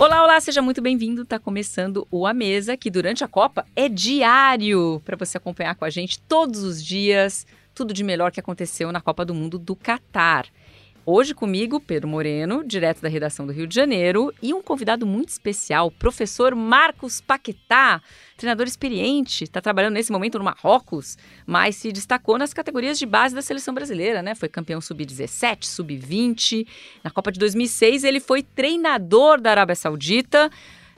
Olá, olá, seja muito bem-vindo. Tá começando o A Mesa, que durante a Copa é diário para você acompanhar com a gente todos os dias tudo de melhor que aconteceu na Copa do Mundo do Catar. Hoje comigo, Pedro Moreno, direto da redação do Rio de Janeiro, e um convidado muito especial, professor Marcos Paquetá, treinador experiente, está trabalhando nesse momento no Marrocos, mas se destacou nas categorias de base da seleção brasileira, né? Foi campeão sub-17, sub-20. Na Copa de 2006, ele foi treinador da Arábia Saudita,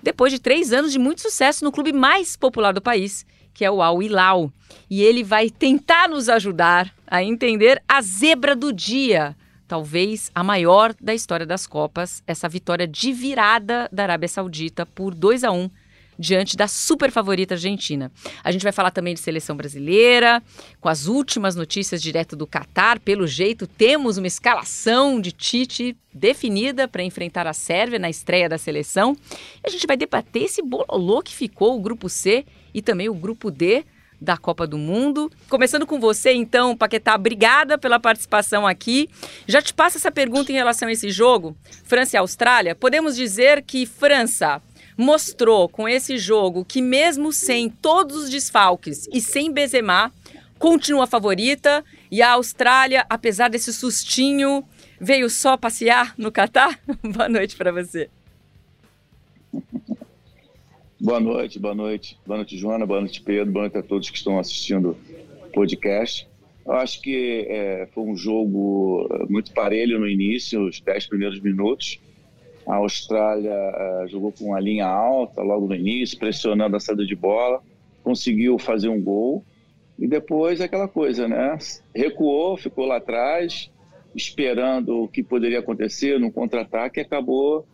depois de três anos de muito sucesso no clube mais popular do país, que é o Al Hilal. E ele vai tentar nos ajudar a entender a zebra do dia talvez a maior da história das Copas, essa vitória de virada da Arábia Saudita por 2 a 1 diante da super favorita Argentina. A gente vai falar também de seleção brasileira, com as últimas notícias direto do Catar. Pelo jeito, temos uma escalação de Tite definida para enfrentar a Sérvia na estreia da seleção. E a gente vai debater esse bololô que ficou o grupo C e também o grupo D da Copa do Mundo. Começando com você, então, Paquetá, obrigada pela participação aqui. Já te passo essa pergunta em relação a esse jogo, França e Austrália. Podemos dizer que França mostrou com esse jogo que mesmo sem todos os desfalques e sem Benzema, continua favorita e a Austrália, apesar desse sustinho, veio só passear no Catar? Boa noite para você. Boa noite, boa noite. Boa noite, Joana, boa noite, Pedro, boa noite a todos que estão assistindo o podcast. Eu acho que é, foi um jogo é, muito parelho no início, os 10 primeiros minutos. A Austrália é, jogou com uma linha alta logo no início, pressionando a saída de bola, conseguiu fazer um gol. E depois aquela coisa, né? Recuou, ficou lá atrás, esperando o que poderia acontecer no contra-ataque e acabou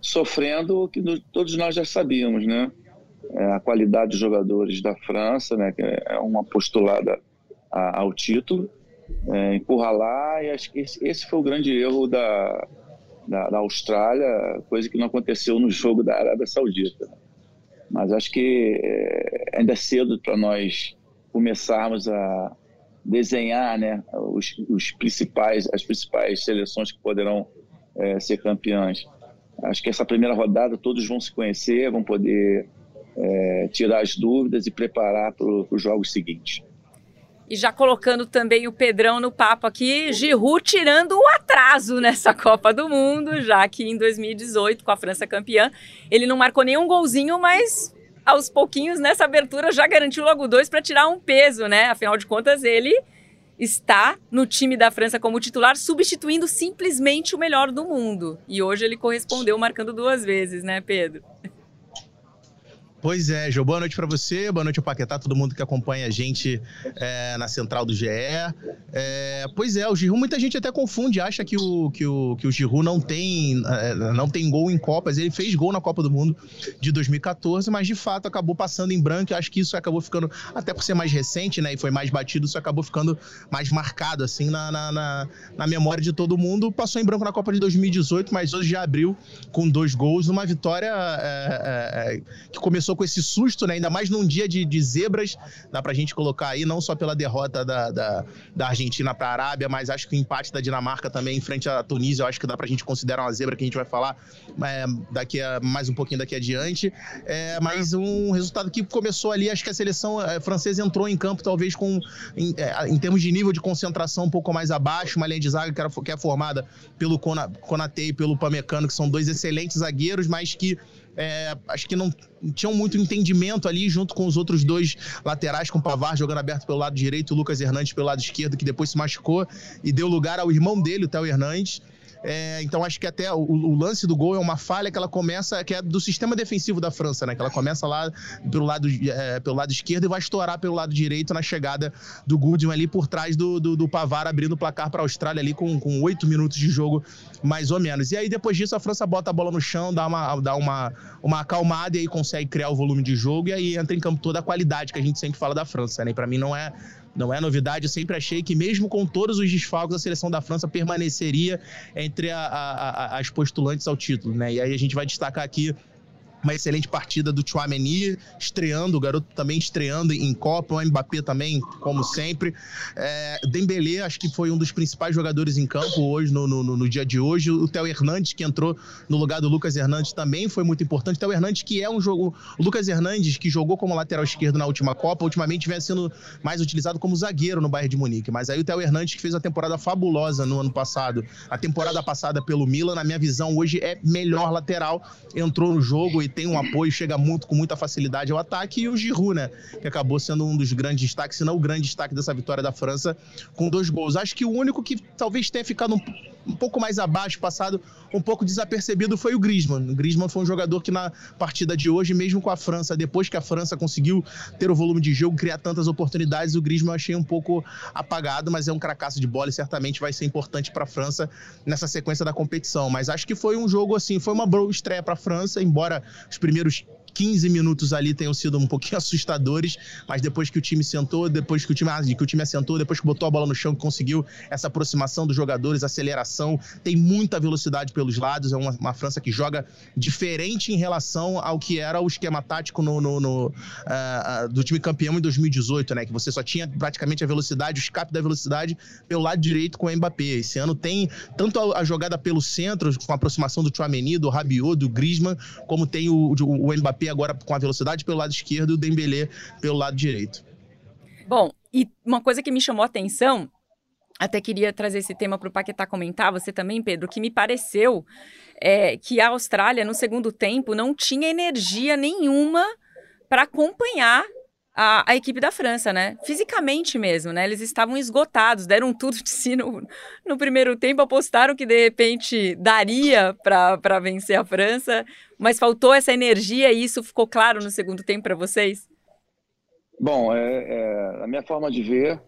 sofrendo o que todos nós já sabíamos, né? É a qualidade dos jogadores da França, né? Que é uma postulada a, ao título, é, encurralar e acho que esse, esse, foi o grande erro da, da, da, Austrália, coisa que não aconteceu no jogo da Arábia Saudita. Mas acho que é, ainda é cedo para nós começarmos a desenhar, né? Os, os principais, as principais seleções que poderão é, ser campeãs. Acho que essa primeira rodada todos vão se conhecer, vão poder é, tirar as dúvidas e preparar para os jogos seguintes. E já colocando também o Pedrão no papo aqui, Giroud tirando o atraso nessa Copa do Mundo, já que em 2018, com a França campeã, ele não marcou nenhum golzinho, mas aos pouquinhos nessa abertura já garantiu logo dois para tirar um peso, né? Afinal de contas, ele está no time da França como titular, substituindo simplesmente o melhor do mundo. E hoje ele correspondeu marcando duas vezes, né, Pedro? Pois é, Jô, boa noite para você, boa noite ao Paquetá, todo mundo que acompanha a gente é, na central do GE. É, pois é, o Giroud, muita gente até confunde, acha que o, que o, que o Giroud não tem, é, não tem gol em Copas. Ele fez gol na Copa do Mundo de 2014, mas de fato acabou passando em branco. Eu acho que isso acabou ficando, até por ser mais recente, né, e foi mais batido, isso acabou ficando mais marcado, assim, na, na, na, na memória de todo mundo. Passou em branco na Copa de 2018, mas hoje já abriu com dois gols, uma vitória é, é, que começou começou com esse susto, né? Ainda mais num dia de, de zebras. Dá pra gente colocar aí, não só pela derrota da, da, da Argentina pra Arábia, mas acho que o empate da Dinamarca também em frente à Tunísia, eu acho que dá pra gente considerar uma zebra que a gente vai falar é, daqui a mais um pouquinho daqui adiante. É, mas um resultado que começou ali, acho que a seleção é, francesa entrou em campo, talvez com, em, é, em, termos de nível de concentração, um pouco mais abaixo, uma linha de zaga que, era, que é formada pelo Konaté e pelo Pamecano, que são dois excelentes zagueiros, mas que é, acho que não tinham muito entendimento ali, junto com os outros dois laterais, com o Pavar jogando aberto pelo lado direito, o Lucas Hernandes pelo lado esquerdo, que depois se machucou e deu lugar ao irmão dele, o Theo Hernandes. É, então acho que até o, o, lance do gol é uma falha que ela começa, que é do sistema defensivo da França, né? Que ela começa lá pelo lado, é, pelo lado esquerdo e vai estourar pelo lado direito na chegada do Goodwin ali por trás do, do, do Pavar, abrindo o placar para a Austrália ali com oito minutos de jogo, mais ou menos. E aí depois disso a França bota a bola no chão, dá uma, dá uma, uma acalmada e aí consegue criar o volume de jogo e aí entra em campo toda a qualidade que a gente sempre fala da França, né? Para mim não é não é novidade, eu sempre achei que, mesmo com todos os desfalques, a seleção da França permaneceria entre a, a, a, as postulantes ao título, né? E aí a gente vai destacar aqui uma excelente partida do Chouameni, estreando, o garoto também estreando em Copa, o Mbappé também, como sempre. É, Dembélé, acho que foi um dos principais jogadores em campo hoje, no, no, no dia de hoje. O Theo Hernandes, que entrou no lugar do Lucas Hernandes, também foi muito importante. O Theo Hernandes, que é um jogo... O Lucas Hernandes, que jogou como lateral esquerdo na última Copa, ultimamente vem sendo mais utilizado como zagueiro no Bayern de Munique. Mas aí o Theo Hernandes, que fez uma temporada fabulosa no ano passado, a temporada passada pelo Milan, na minha visão, hoje é melhor lateral, entrou no jogo e tem um apoio, chega muito com muita facilidade ao ataque, e o Giroud, né, que acabou sendo um dos grandes destaques, se não o grande destaque dessa vitória da França, com dois gols. Acho que o único que talvez tenha ficado um, um pouco mais abaixo, passado um pouco desapercebido, foi o Griezmann. O Griezmann foi um jogador que na partida de hoje, mesmo com a França, depois que a França conseguiu ter o volume de jogo, criar tantas oportunidades, o Griezmann eu achei um pouco apagado, mas é um cracaço de bola e certamente vai ser importante para a França nessa sequência da competição. Mas acho que foi um jogo assim, foi uma boa estreia para a França, embora os primeiros 15 minutos ali tenham sido um pouquinho assustadores, mas depois que o time sentou, depois que o time, que o time assentou, depois que botou a bola no chão, conseguiu essa aproximação dos jogadores, aceleração, tem muita velocidade pelos lados, é uma, uma França que joga diferente em relação ao que era o esquema tático no, no, no uh, do time campeão em 2018, né? Que você só tinha praticamente a velocidade, o escape da velocidade pelo lado direito com o Mbappé. Esse ano tem tanto a, a jogada pelo centro, com a aproximação do Chouameni, do Rabiot, do Griezmann, como tem o, o, o Mbappé agora com a velocidade pelo lado esquerdo e o Dembélé pelo lado direito. Bom, e uma coisa que me chamou a atenção, até queria trazer esse tema para o Paquetá comentar, você também, Pedro, que me pareceu é, que a Austrália, no segundo tempo, não tinha energia nenhuma para acompanhar a, a, equipe da França, né? Fisicamente mesmo, né? Eles estavam esgotados, deram tudo de si no, no primeiro tempo, apostaram que de repente daria para vencer a França, mas faltou essa energia e isso ficou claro no segundo tempo para vocês? Bom, é, é, a minha forma de ver,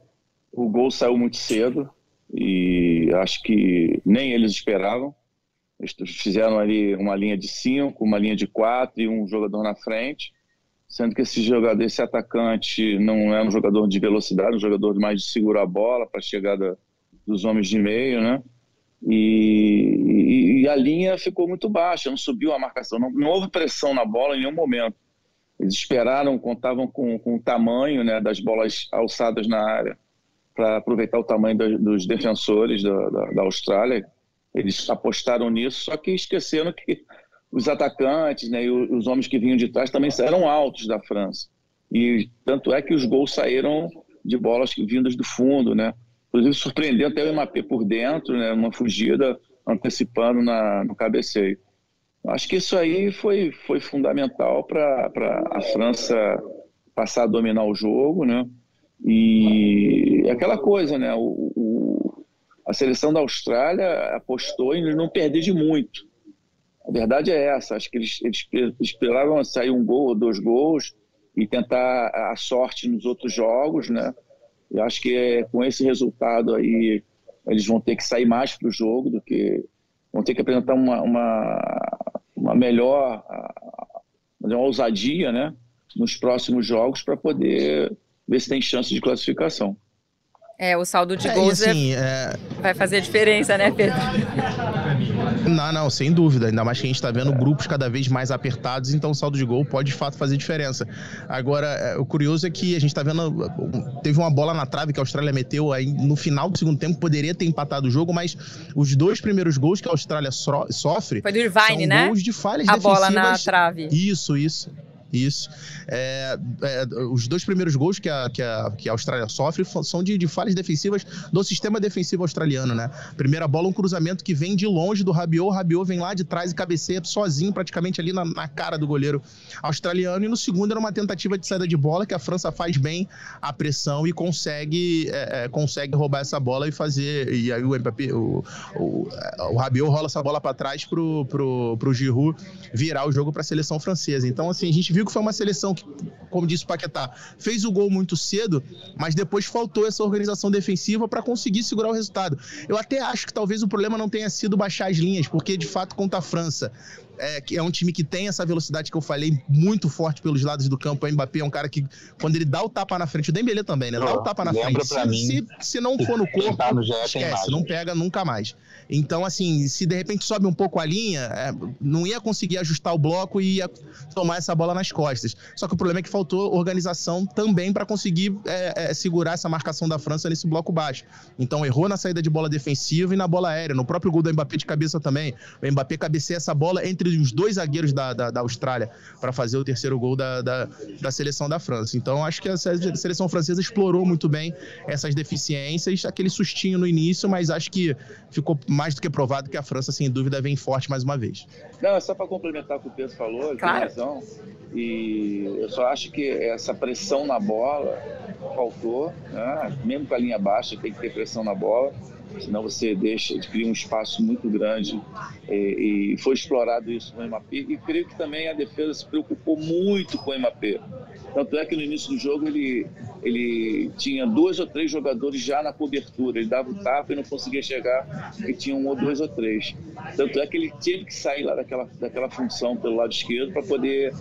o gol saiu muito cedo e acho que nem eles esperavam. Eles fizeram ali uma linha de cinco, uma linha de quatro e um jogador na frente sendo que esse jogador, esse atacante não é um jogador de velocidade, um jogador mais de segurar a bola para a chegada dos homens de meio, né? E, e, e, a linha ficou muito baixa, não subiu a marcação, não, não, houve pressão na bola em nenhum momento. Eles esperaram, contavam com, com o tamanho né, das bolas alçadas na área para aproveitar o tamanho dos defensores da, da, da Austrália. Eles apostaram nisso, só que esqueceram que os atacantes né, e os homens que vinham de trás também eram altos da França. E tanto é que os gols saíram de bolas vindas do fundo, né? Inclusive surpreendeu até o MAP por dentro, né? Uma fugida antecipando na, no cabeceio. Acho que isso aí foi, foi fundamental para a França passar a dominar o jogo, né? E aquela coisa, né? O, o, a seleção da Austrália apostou em não perder de muito. A verdade é essa. Acho que eles, eles esperavam sair um gol ou dois gols e tentar a sorte nos outros jogos, né? Eu acho que é, com esse resultado aí eles vão ter que sair mais para o jogo do que vão ter que apresentar uma, uma, uma melhor uma ousadia, né? Nos próximos jogos para poder ver se tem chance de classificação. É, o saldo de é, gols assim, é... vai fazer diferença, né, Pedro? Não, não, sem dúvida. Ainda mais que a gente está vendo grupos cada vez mais apertados, então o saldo de gol pode de fato fazer diferença. Agora, é, o curioso é que a gente está vendo. Teve uma bola na trave que a Austrália meteu aí no final do segundo tempo, poderia ter empatado o jogo, mas os dois primeiros gols que a Austrália so sofre. Foi do Irvine, né? Gols de falhas a defensivas. A bola na trave. Isso, isso. Isso. É, é, os dois primeiros gols que a, que a, que a Austrália sofre são de, de falhas defensivas do sistema defensivo australiano, né? Primeira bola, um cruzamento que vem de longe do Rabiot. O Rabiot vem lá de trás e cabeceia sozinho, praticamente ali na, na cara do goleiro australiano. E no segundo era uma tentativa de saída de bola que a França faz bem a pressão e consegue, é, é consegue roubar essa bola e fazer. E aí o Mbappé, o, o, o Rabiot rola essa bola para trás pro, pro, pro Giroud virar o jogo para a seleção francesa. Então, assim, a gente viu viu que foi uma seleção que, como disse o Paquetá, fez o gol muito cedo, mas depois faltou essa organização defensiva para conseguir segurar o resultado. Eu até acho que talvez o problema não tenha sido baixar as linhas, porque de fato contra a França é, é um time que tem essa velocidade que eu falei muito forte pelos lados do campo. O Mbappé é um cara que, quando ele dá o tapa na frente, o Dembélé também, né? Dá o tapa na frente. Se, mim, se, se, não for no corpo, tá no esquece, não pega nunca mais. Então, assim, se de repente sobe um pouco a linha, é, não ia conseguir ajustar o bloco e ia tomar essa bola nas costas. Só que o problema é que faltou organização também para conseguir é, é, segurar essa marcação da França nesse bloco baixo. Então, errou na saída de bola defensiva e na bola aérea. No próprio gol do Mbappé de cabeça também. O Mbappé cabeceia essa bola entre os dois zagueiros da, da, da Austrália para fazer o terceiro gol da, da, da, seleção da França. Então, acho que a seleção francesa explorou muito bem essas deficiências, aquele sustinho no início, mas acho que ficou mais do que provado que a França, sem dúvida, vem forte mais uma vez. Não, é só para complementar o que o Pedro falou, ele claro. tem razão. E eu só acho que essa pressão na bola faltou, né? mesmo com a linha baixa, tem que ter pressão na bola senão você deixa de criar um espaço muito grande e, e, foi explorado isso com o MAP e creio que também a defesa se preocupou muito com o MAP tanto é que no início do jogo ele, ele tinha dois ou três jogadores já na cobertura ele dava o tapa e não conseguia chegar e tinha um ou dois ou três tanto é que ele teve que sair lá daquela, daquela função pelo lado esquerdo para poder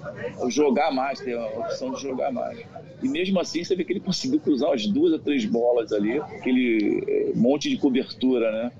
jogar mais, ter a opção de jogar mais e mesmo assim você vê que ele conseguiu cruzar as duas ou três bolas ali, aquele eh, monte de cobertura, né?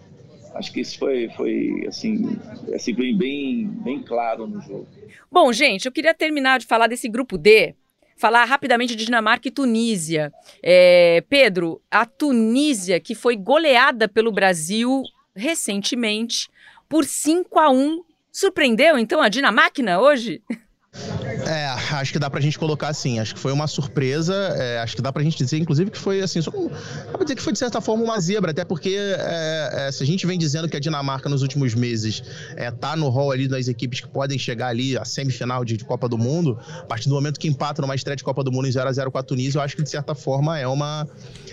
Acho que isso foi, foi assim, assim bem, bem claro no jogo. Bom, gente, eu queria terminar de falar desse grupo D, falar rapidamente de Dinamarca e Tunísia. É, Pedro, a Tunísia que foi goleada pelo Brasil recentemente por 5 a 1 surpreendeu então a Dinamáquina hoje? É, acho que dá pra gente colocar assim. Acho que foi uma surpresa. É, acho que dá pra gente dizer, inclusive, que foi assim. Só, dá pra dizer que foi, de certa forma, uma zebra, até porque é, é, se a gente vem dizendo que a Dinamarca nos últimos meses é, tá no rol ali das equipes que podem chegar ali à semifinal de, de, Copa do Mundo, a partir do momento que empata numa estreia de Copa do Mundo em 0x0 com a Tunísia, eu acho que, de certa forma, é uma,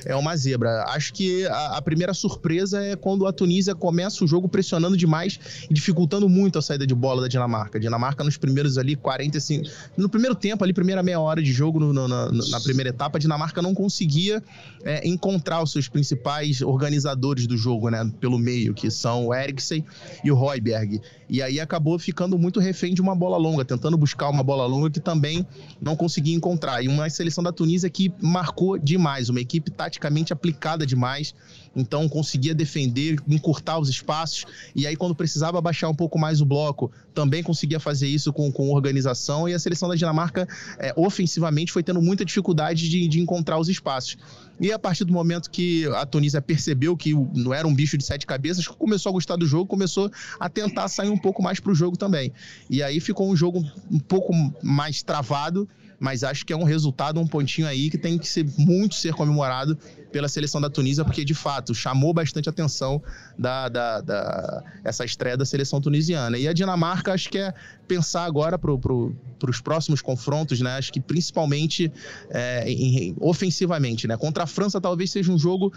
é uma zebra. Acho que a, a primeira surpresa é quando a Tunísia começa o jogo pressionando demais e dificultando muito a saída de bola da Dinamarca. A Dinamarca, nos primeiros ali 45 no primeiro tempo, ali, primeira meia hora de jogo, no, no, na, na, primeira etapa, a Dinamarca não conseguia é, encontrar os seus principais organizadores do jogo, né? Pelo meio, que são o Eriksen e o Royberg. E aí acabou ficando muito refém de uma bola longa, tentando buscar uma bola longa que também não conseguia encontrar. E uma seleção da Tunísia que marcou demais, uma equipe taticamente aplicada demais então conseguia defender, encurtar os espaços, e aí quando precisava baixar um pouco mais o bloco, também conseguia fazer isso com, com organização, e a seleção da Dinamarca, é, ofensivamente, foi tendo muita dificuldade de, de encontrar os espaços. E a partir do momento que a Tunísia percebeu que não era um bicho de sete cabeças, começou a gostar do jogo, começou a tentar sair um pouco mais para o jogo também. E aí ficou um jogo um pouco mais travado, mas acho que é um resultado, um pontinho aí que tem que ser muito ser comemorado pela seleção da Tunísia, porque de fato chamou bastante atenção da, da, da essa estreia da seleção tunisiana. E a Dinamarca, acho que é pensar agora para pro, os próximos confrontos, né? Acho que principalmente é, em, ofensivamente, né? Contra a França talvez seja um jogo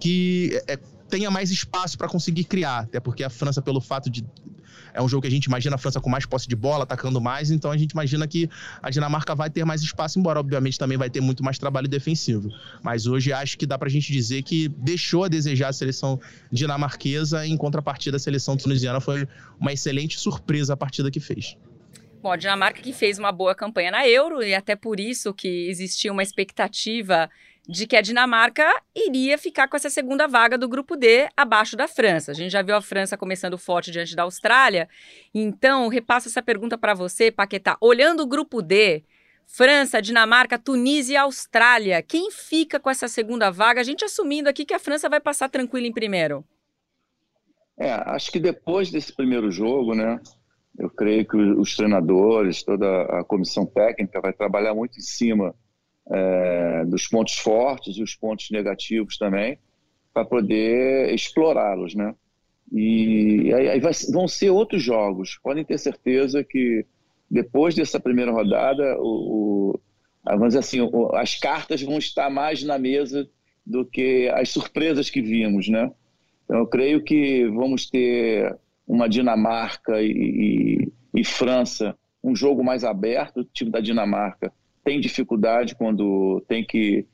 que é, tenha mais espaço para conseguir criar, até porque a França, pelo fato de é um jogo que a gente imagina a França com mais posse de bola, atacando mais, então a gente imagina que a Dinamarca vai ter mais espaço, embora obviamente também vai ter muito mais trabalho defensivo. Mas hoje acho que dá pra gente dizer que deixou a desejar a seleção dinamarquesa, em contrapartida a seleção tunisiana foi uma excelente surpresa a partida que fez. Bom, a Dinamarca que fez uma boa campanha na Euro e até por isso que existia uma expectativa de que a Dinamarca iria ficar com essa segunda vaga do grupo D abaixo da França. A gente já viu a França começando forte diante da Austrália. Então, repasso essa pergunta para você, Paquetá. Olhando o grupo D, França, Dinamarca, Tunísia e Austrália, quem fica com essa segunda vaga? A gente assumindo aqui que a França vai passar tranquila em primeiro. É, acho que depois desse primeiro jogo, né, eu creio que os treinadores, toda a comissão técnica vai trabalhar muito em cima é, dos pontos fortes e os pontos negativos também, para poder explorá-los, né? E aí, vai, vão ser outros jogos. Podem ter certeza que depois dessa primeira rodada, o, o vamos dizer assim, o, as cartas vão estar mais na mesa do que as surpresas que vimos, né? Então, eu creio que vamos ter uma Dinamarca e, e, e França, um jogo mais aberto, o time da Dinamarca tem dificuldade quando tem que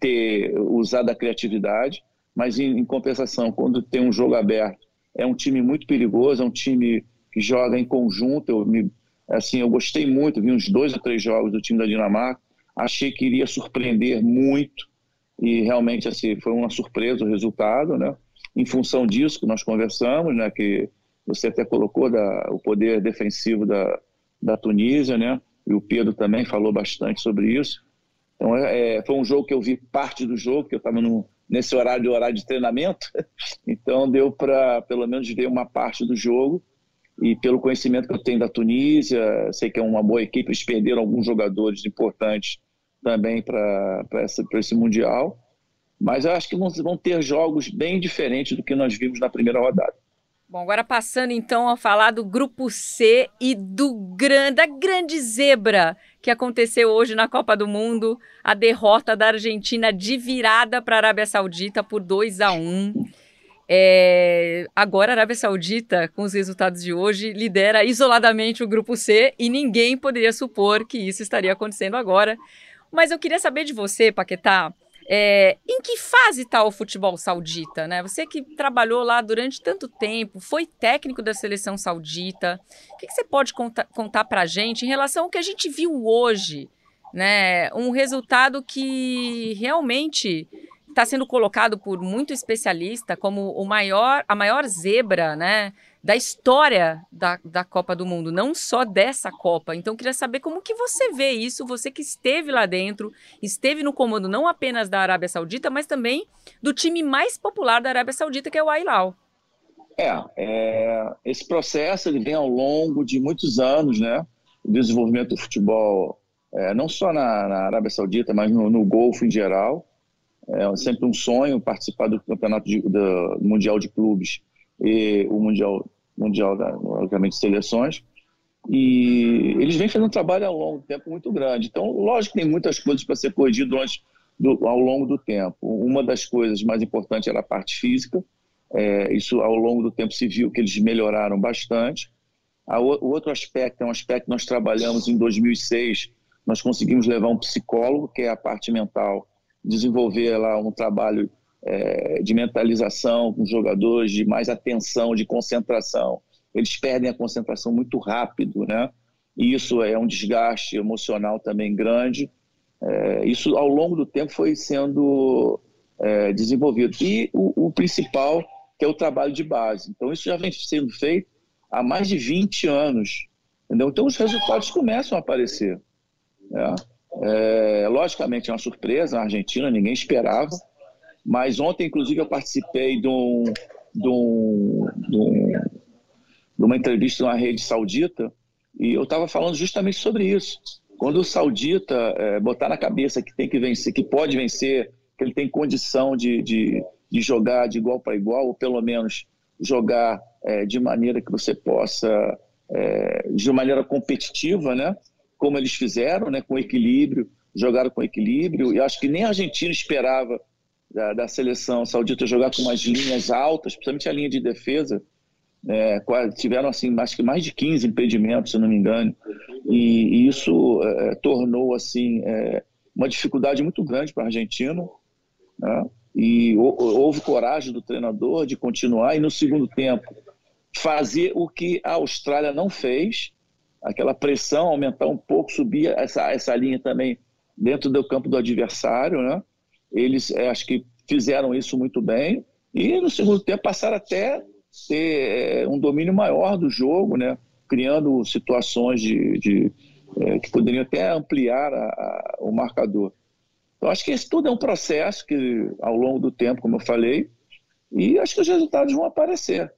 ter usado a criatividade, mas em, em, compensação, quando tem um jogo aberto, é um time muito perigoso, é um time que joga em conjunto. Eu me, assim, eu gostei muito, vi uns dois ou três jogos do time da Dinamarca, achei que iria surpreender muito e realmente assim foi uma surpresa o resultado, né? Em função disso que nós conversamos, né? Que você até colocou da, o poder defensivo da, da Tunísia, né? E o Pedro também falou bastante sobre isso. Então é, é foi um jogo que eu vi parte do jogo, que eu estava nesse horário de horário de treinamento, então deu para pelo menos ver uma parte do jogo e pelo conhecimento que eu tenho da Tunísia, sei que é uma boa equipe, eles perderam alguns jogadores importantes também para esse Mundial, mas eu acho que vão, vão ter jogos bem diferentes do que nós vimos na primeira rodada. Bom, agora passando então a falar do grupo C e do grande, da grande zebra que aconteceu hoje na Copa do Mundo, a derrota da Argentina de virada para a Arábia Saudita por 2 a 1. É, agora a Arábia Saudita, com os resultados de hoje, lidera isoladamente o grupo C e ninguém poderia supor que isso estaria acontecendo agora. Mas eu queria saber de você, Paquetá, é, em que fase está o futebol saudita? Né? Você que trabalhou lá durante tanto tempo, foi técnico da seleção saudita, o que, que você pode contar, contar para a gente em relação ao que a gente viu hoje? Né? Um resultado que realmente está sendo colocado por muito especialista como o maior, a maior zebra, né, da história da, da Copa do Mundo, não só dessa Copa. Então, queria saber como que você vê isso, você que esteve lá dentro, esteve no comando não apenas da Arábia Saudita, mas também do time mais popular da Arábia Saudita, que é o Al É, é, esse processo ele vem ao longo de muitos anos, né? O desenvolvimento do futebol, é, não só na, na, Arábia Saudita, mas no, no Golfo em geral. É sempre um sonho participar do campeonato de, do Mundial de Clubes e o Mundial, mundial da, obviamente, de seleções. E eles vêm fazendo um trabalho ao longo do tempo muito grande. Então, lógico que tem muitas coisas para ser corrigido durante, do, ao longo do tempo. Uma das coisas mais importantes era a parte física. É, isso, ao longo do tempo, se viu que eles melhoraram bastante. A, o outro aspecto é um aspecto que nós trabalhamos em 2006. Nós conseguimos levar um psicólogo, que é a parte mental, desenvolver lá um trabalho é, de mentalização com jogadores, de mais atenção, de concentração. Eles perdem a concentração muito rápido, né? E isso é um desgaste emocional também grande. É, isso, ao longo do tempo, foi sendo é, desenvolvido. E o, o, principal, que é o trabalho de base. Então, isso já vem sendo feito há mais de 20 anos. Entendeu? Então, os resultados começam a aparecer. Né? É, logicamente é uma surpresa, na Argentina ninguém esperava, mas ontem, inclusive, eu participei de, um, de, um, de, um, de uma entrevista numa rede saudita e eu estava falando justamente sobre isso. Quando o saudita é, botar na cabeça que tem que vencer, que pode vencer, que ele tem condição de, de, de jogar de igual para igual, ou pelo menos jogar é, de maneira que você possa, é, de maneira competitiva, né? como eles fizeram, né, com equilíbrio, jogaram com equilíbrio, e acho que nem a Argentina esperava da, da seleção saudita jogar com umas linhas altas, principalmente a linha de defesa, é, tiveram assim acho que mais de 15 impedimentos, se não me engano, e, e isso é, tornou assim é, uma dificuldade muito grande para a Argentina, né? e houve coragem do treinador de continuar e no segundo tempo fazer o que a Austrália não fez, aquela pressão, aumentar um pouco, subir essa, essa linha também dentro do campo do adversário, né? Eles é, acho que fizeram isso muito bem e no segundo tempo passaram até ter é, um domínio maior do jogo, né? Criando situações de, de é, que poderiam até ampliar a, a, o marcador. Então acho que isso tudo é um processo que ao longo do tempo, como eu falei, e acho que os resultados vão aparecer,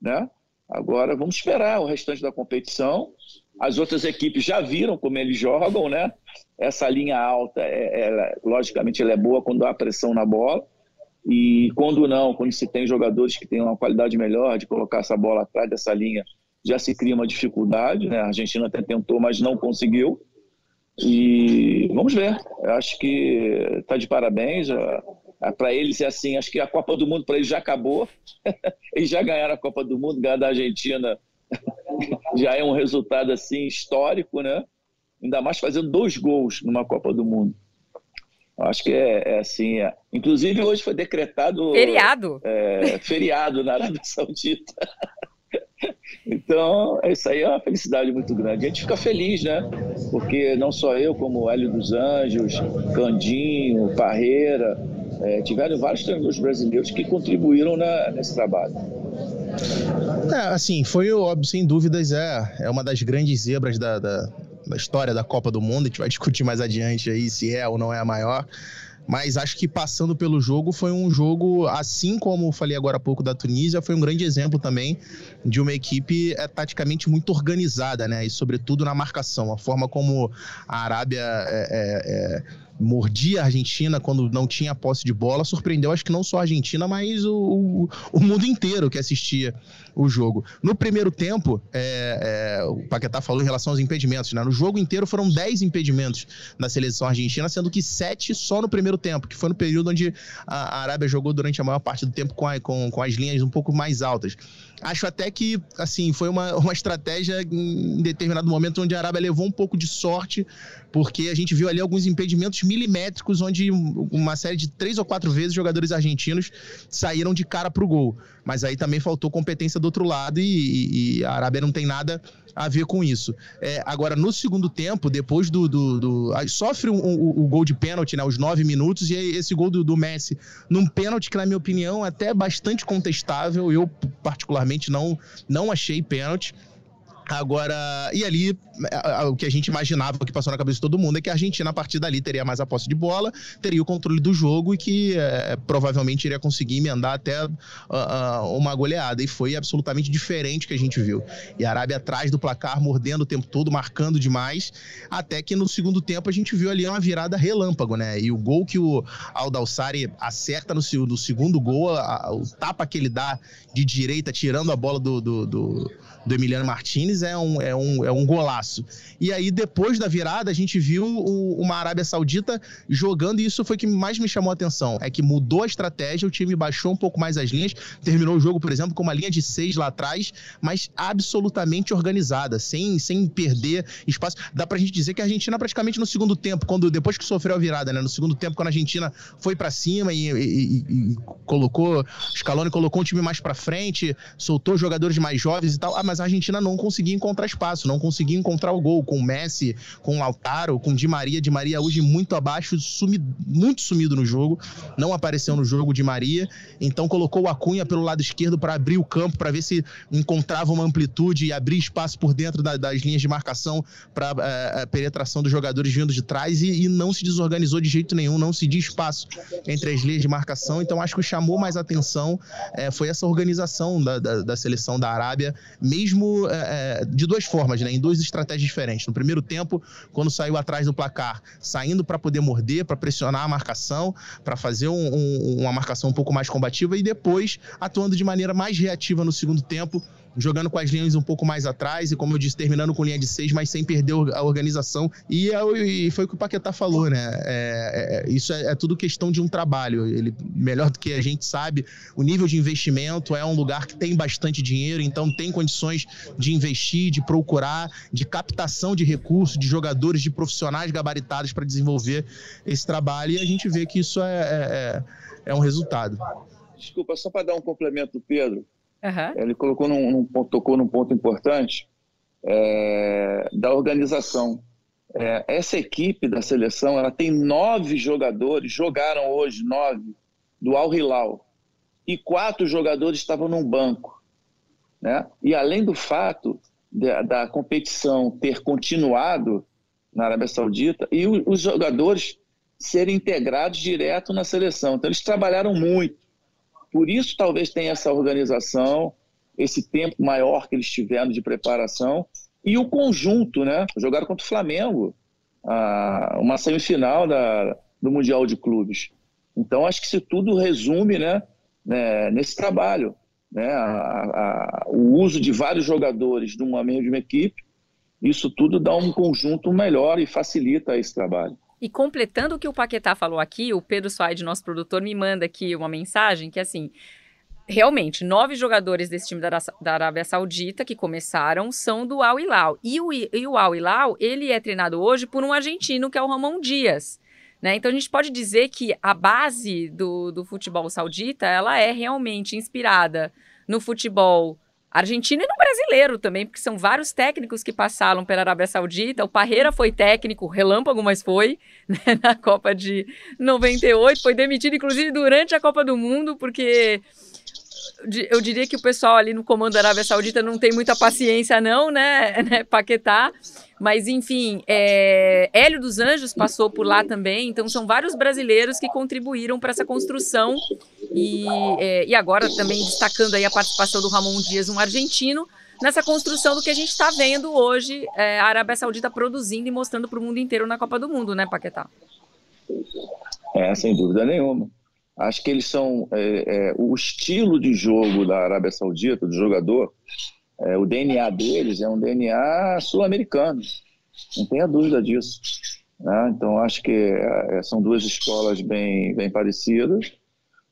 né? Agora vamos esperar o restante da competição. As outras equipes já viram como eles jogam, né? Essa linha alta, é, ela, logicamente, ela é boa quando há pressão na bola. E quando não, quando se tem jogadores que têm uma qualidade melhor de colocar essa bola atrás dessa linha, já se cria uma dificuldade. Né? A Argentina até tentou, mas não conseguiu. E vamos ver. Eu acho que está de parabéns. Para eles é assim, acho que a Copa do Mundo para eles já acabou. eles já ganharam a Copa do Mundo, ganhar da Argentina já é um resultado assim histórico, né? Ainda mais fazendo dois gols numa Copa do Mundo. Acho que é, é assim. É. Inclusive hoje foi decretado feriado, é, feriado na Arábia Saudita. Então, isso aí é uma felicidade muito grande. A gente fica feliz, né? Porque não só eu, como o Hélio dos Anjos, Candinho, Parreira, é, tiveram vários treinadores brasileiros que contribuíram na, nesse trabalho. É, assim, foi óbvio, sem dúvidas, é, é uma das grandes zebras da, da, da história da Copa do Mundo. A gente vai discutir mais adiante aí se é ou não é a maior. Mas acho que passando pelo jogo foi um jogo, assim como falei agora há pouco da Tunísia, foi um grande exemplo também de uma equipe é, taticamente muito organizada, né? E sobretudo na marcação. A forma como a Arábia é, é, é mordia a Argentina quando não tinha posse de bola, surpreendeu acho que não só a Argentina, mas o, o, o mundo inteiro que assistia o jogo. No primeiro tempo, é, é, o Paquetá falou em relação aos impedimentos, né? No jogo inteiro foram 10 impedimentos na seleção argentina, sendo que 7 só no primeiro tempo, que foi no período onde a, Arábia jogou durante a maior parte do tempo com, a, com, com as linhas um pouco mais altas. Acho até que, assim, foi uma, uma estratégia em determinado momento onde a Arábia levou um pouco de sorte, porque a gente viu ali alguns impedimentos milimétricos, onde uma série de três ou quatro vezes jogadores argentinos saíram de cara para o gol. Mas aí também faltou competência do outro lado e, e a Arábia não tem nada a ver com isso. É, agora, no segundo tempo, depois do. do, do sofre o um, um, um, gol de pênalti, né? Os nove minutos, e esse gol do, do Messi, num pênalti que, na minha opinião, é até bastante contestável. Eu, particularmente, não, não achei pênalti. Agora, e ali, o que a gente imaginava, o que passou na cabeça de todo mundo, é que a Argentina, a partir dali, teria mais a posse de bola, teria o controle do jogo e que é, provavelmente iria conseguir emendar até uh, uma goleada. E foi absolutamente diferente que a gente viu. E a Arábia atrás do placar, mordendo o tempo todo, marcando demais, até que no segundo tempo a gente viu ali uma virada relâmpago, né? E o gol que o Aldalsari acerta no, no segundo gol, a, o tapa que ele dá de direita, tirando a bola do, do, do do Emiliano Martinez é um, é, um, é um golaço. E aí, depois da virada, a gente viu o, uma Arábia Saudita jogando, e isso foi o que mais me chamou a atenção. É que mudou a estratégia, o time baixou um pouco mais as linhas, terminou o jogo, por exemplo, com uma linha de seis lá atrás, mas absolutamente organizada, sem, sem perder espaço. Dá pra gente dizer que a Argentina, praticamente no segundo tempo, quando depois que sofreu a virada, né? No segundo tempo, quando a Argentina foi para cima e, e, e, colocou, Scaloni colocou um time mais para frente, soltou jogadores mais jovens e tal. Ah, mas a Argentina não conseguia encontrar espaço, não conseguia encontrar o gol com o Messi, com o Lautaro, com o Di Maria. Di Maria hoje muito abaixo, sumido, muito sumido no jogo, não apareceu no jogo Di Maria. Então colocou o Acunha pelo lado esquerdo para abrir o campo, para ver se encontrava uma amplitude e abrir espaço por dentro da, das linhas de marcação para é, a penetração dos jogadores vindo de trás e, e não se desorganizou de jeito nenhum, não se deu espaço entre as linhas de marcação. Então acho que chamou mais atenção é, foi essa organização da, da, da seleção da Arábia, mesmo mesmo é, de duas formas, né? Em duas estratégias diferentes. No primeiro tempo, quando saiu atrás do placar, saindo para poder morder, para pressionar a marcação, para fazer um, um, uma marcação um pouco mais combativa, e depois atuando de maneira mais reativa no segundo tempo, jogando com as linhas um pouco mais atrás e, como eu disse, terminando com linha de seis, mas sem perder a organização. E, é e foi o que o Paquetá falou, né? É, é, isso é, é, tudo questão de um trabalho. Ele, melhor do que a gente sabe, o nível de investimento é um lugar que tem bastante dinheiro, então tem condições de investir, de procurar, de captação de recursos, de jogadores, de profissionais gabaritados para desenvolver esse trabalho. E a gente vê que isso é, é, é um resultado. Desculpa, só para dar um complemento Pedro. Uhum. Ele colocou num, num, tocou num ponto importante é, da organização. É, essa equipe da seleção ela tem nove jogadores, jogaram hoje nove, do Al Hilal, e quatro jogadores estavam num banco. Né? E além do fato de, da competição ter continuado na Arábia Saudita e o, os jogadores serem integrados direto na seleção. Então, eles trabalharam muito. Por isso, talvez tenha essa organização, esse tempo maior que eles tiveram de preparação e o conjunto, né? Jogaram contra o Flamengo, uma semifinal da, do Mundial de Clubes. Então, acho que isso tudo resume né, né nesse trabalho. Né? A, a, o uso de vários jogadores de uma mesma equipe, isso tudo dá um conjunto melhor e facilita esse trabalho. E completando o que o Paquetá falou aqui, o Pedro Suaide, nosso produtor, me manda aqui uma mensagem que, assim, realmente, nove jogadores desse time da, da Arábia Saudita que começaram são do Al Hilal. E o, e o Al Hilal, ele é treinado hoje por um argentino, que é o Ramon Dias. Né? Então, a gente pode dizer que a base do, do futebol saudita, ela é realmente inspirada no futebol argentino e no brasileiro também, porque são vários técnicos que passaram pela Arábia Saudita. O Parreira foi técnico, relâmpago, mas foi, né, na Copa de 98. Foi demitido, inclusive, durante a Copa do Mundo, porque eu diria que o pessoal ali no comando da Arábia Saudita não tem muita paciência, não, né, né Paquetá? Mas, enfim, é, Hélio dos Anjos passou por lá também, então são vários brasileiros que contribuíram para essa construção. E, é, e agora também destacando aí a participação do Ramon Dias, um argentino, nessa construção do que a gente está vendo hoje é, a Arábia Saudita produzindo e mostrando para o mundo inteiro na Copa do Mundo, né, Paquetá? É, sem dúvida nenhuma. Acho que eles são. É, é, o estilo de jogo da Arábia Saudita, do jogador, é, o DNA deles é um DNA sul-americano. Não tenha dúvida disso. Né? Então, acho que é, são duas escolas bem, bem parecidas,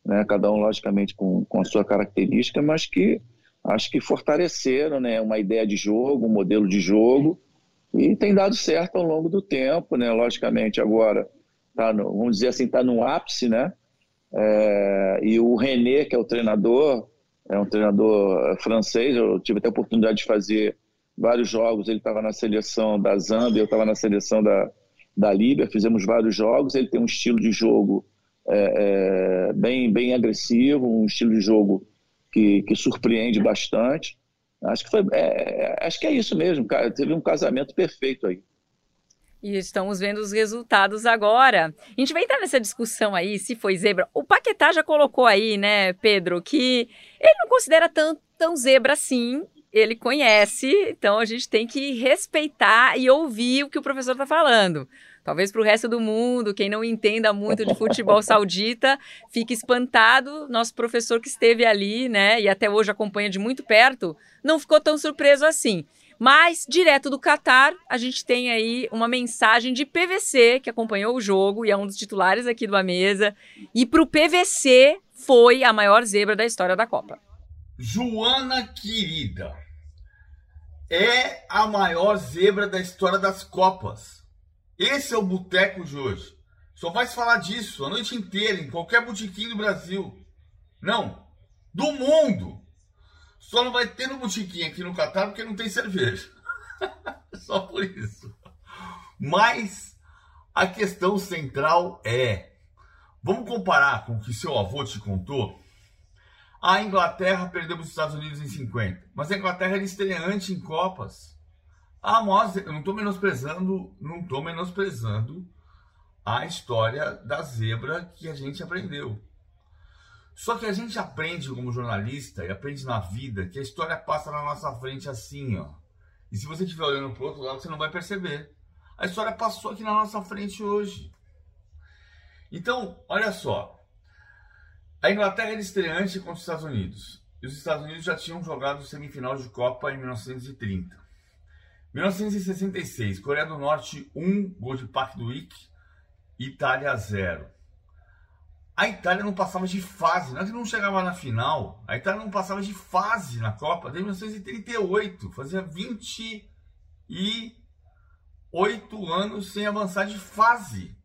né? cada um, logicamente, com, com a sua característica, mas que acho que fortaleceram né? uma ideia de jogo, um modelo de jogo, e tem dado certo ao longo do tempo. Né? Logicamente, agora, tá no, vamos dizer assim, está no ápice, né? É, e o René, que é o treinador, é um treinador francês. Eu tive até a oportunidade de fazer vários jogos. Ele estava na seleção da Zâmbia, eu estava na seleção da, da Líbia. Fizemos vários jogos. Ele tem um estilo de jogo é, é, bem, bem agressivo, um estilo de jogo que, que surpreende bastante. Acho que, foi, é, acho que é isso mesmo, cara. Teve um casamento perfeito aí. E estamos vendo os resultados agora. A gente vai entrar nessa discussão aí, se foi zebra. O Paquetá já colocou aí, né, Pedro, que ele não considera tão, tão zebra assim. Ele conhece, então a gente tem que respeitar e ouvir o que o professor está falando. Talvez para o resto do mundo, quem não entenda muito de futebol saudita, fique espantado. Nosso professor que esteve ali, né, e até hoje acompanha de muito perto, não ficou tão surpreso assim. Mas, direto do Catar, a gente tem aí uma mensagem de PVC, que acompanhou o jogo e é um dos titulares aqui do A Mesa. E para o PVC foi a maior zebra da história da Copa. Joana querida, é a maior zebra da história das Copas. Esse é o boteco de hoje. Só vai se falar disso a noite inteira, em qualquer botequim do Brasil. Não, do mundo. Só não vai ter no botiquim aqui no Catar porque não tem cerveja. Só por isso. Mas a questão central é: vamos comparar com o que seu avô te contou? A Inglaterra perdeu para os Estados Unidos em 50, mas a Inglaterra era estreante em Copas. Ah, mas eu não estou menosprezando, não estou menosprezando a história da zebra que a gente aprendeu. Só que a gente aprende como jornalista e aprende na vida que a história passa na nossa frente assim, ó. E se você estiver olhando para outro lado, você não vai perceber. A história passou aqui na nossa frente hoje. Então, olha só. A Inglaterra era estreante contra os Estados Unidos. E os Estados Unidos já tinham jogado semifinal de Copa em 1930. 1966, Coreia do Norte 1, gol de Park Duik, Itália 0 a Itália não passava de fase, não é que não chegava na final, a Itália não passava de fase na Copa desde 1938, fazia 28 anos sem avançar de fase.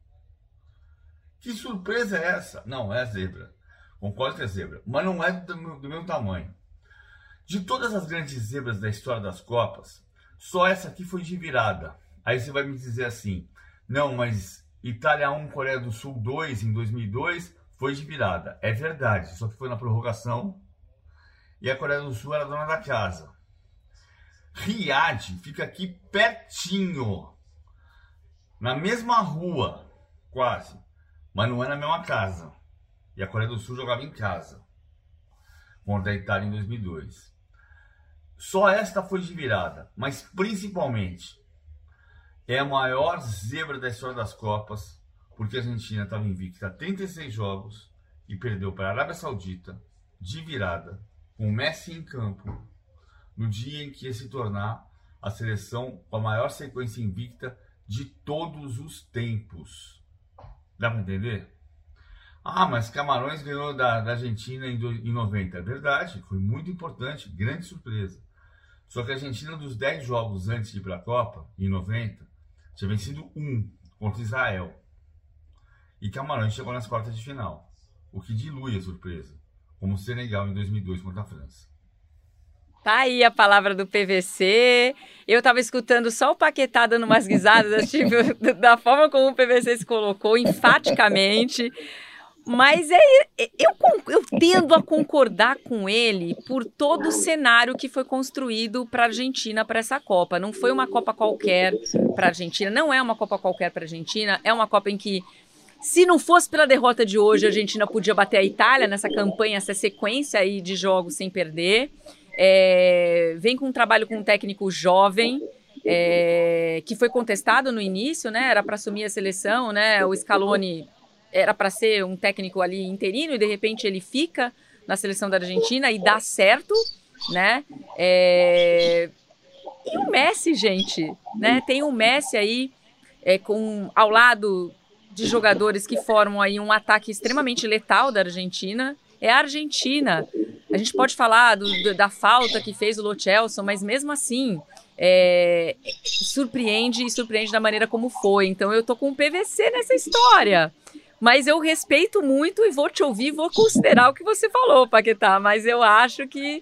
Que surpresa é essa? Não, é zebra. Concordo que é zebra, mas não é do, do mesmo tamanho. De todas as grandes zebras da história das Copas, só essa aqui foi de virada. Aí você vai me dizer assim: não, mas Itália 1, Coreia do Sul 2 em 2002 foi de virada. É verdade, só que foi na prorrogação e a Coreia do Sul era dona da casa. Riad fica aqui pertinho, na mesma rua, quase, mas não é na mesma casa. E a Coreia do Sul jogava em casa contra a Itália em 2002. Só esta foi de virada, mas principalmente é a maior zebra da história das Copas porque a Argentina estava invicta a 36 jogos e perdeu para a Arábia Saudita de virada, com Messi em campo, no dia em que ia se tornar a seleção com a maior sequência invicta de todos os tempos. Dá para entender? Ah, mas Camarões ganhou da, da Argentina em, do, em 90. É verdade, foi muito importante, grande surpresa. Só que a Argentina, dos 10 jogos antes de ir para a Copa, em 90, tinha vencido um contra Israel e Camarões chegou nas quartas de final, o que dilui a surpresa, como o Senegal em 2002 contra a França. Tá aí a palavra do PVC. Eu tava escutando só o Paquetá dando umas guisadas, tipo, da forma como o PVC se colocou, enfaticamente. Mas é, é, eu, eu tendo a concordar com ele por todo o cenário que foi construído para a Argentina para essa Copa. Não foi uma Copa qualquer para a Argentina, não é uma Copa qualquer para a Argentina, é uma Copa em que, se não fosse pela derrota de hoje, a Argentina podia bater a Itália nessa campanha, essa sequência aí de jogos sem perder. É, vem com um trabalho com um técnico jovem. É, que foi contestado no início, né? Era para assumir a seleção, né? O Scaloni era para ser um técnico ali interino e de repente ele fica na seleção da Argentina e dá certo, né? É... E o Messi, gente, né? Tem o Messi aí é, com ao lado de jogadores que formam aí um ataque extremamente letal da Argentina. É a Argentina. A gente pode falar do, da falta que fez o Lo Celso, mas mesmo assim é, surpreende e surpreende da maneira como foi. Então eu tô com o PVC nessa história. Mas eu respeito muito e vou te ouvir, vou considerar o que você falou, Paquetá. Mas eu acho que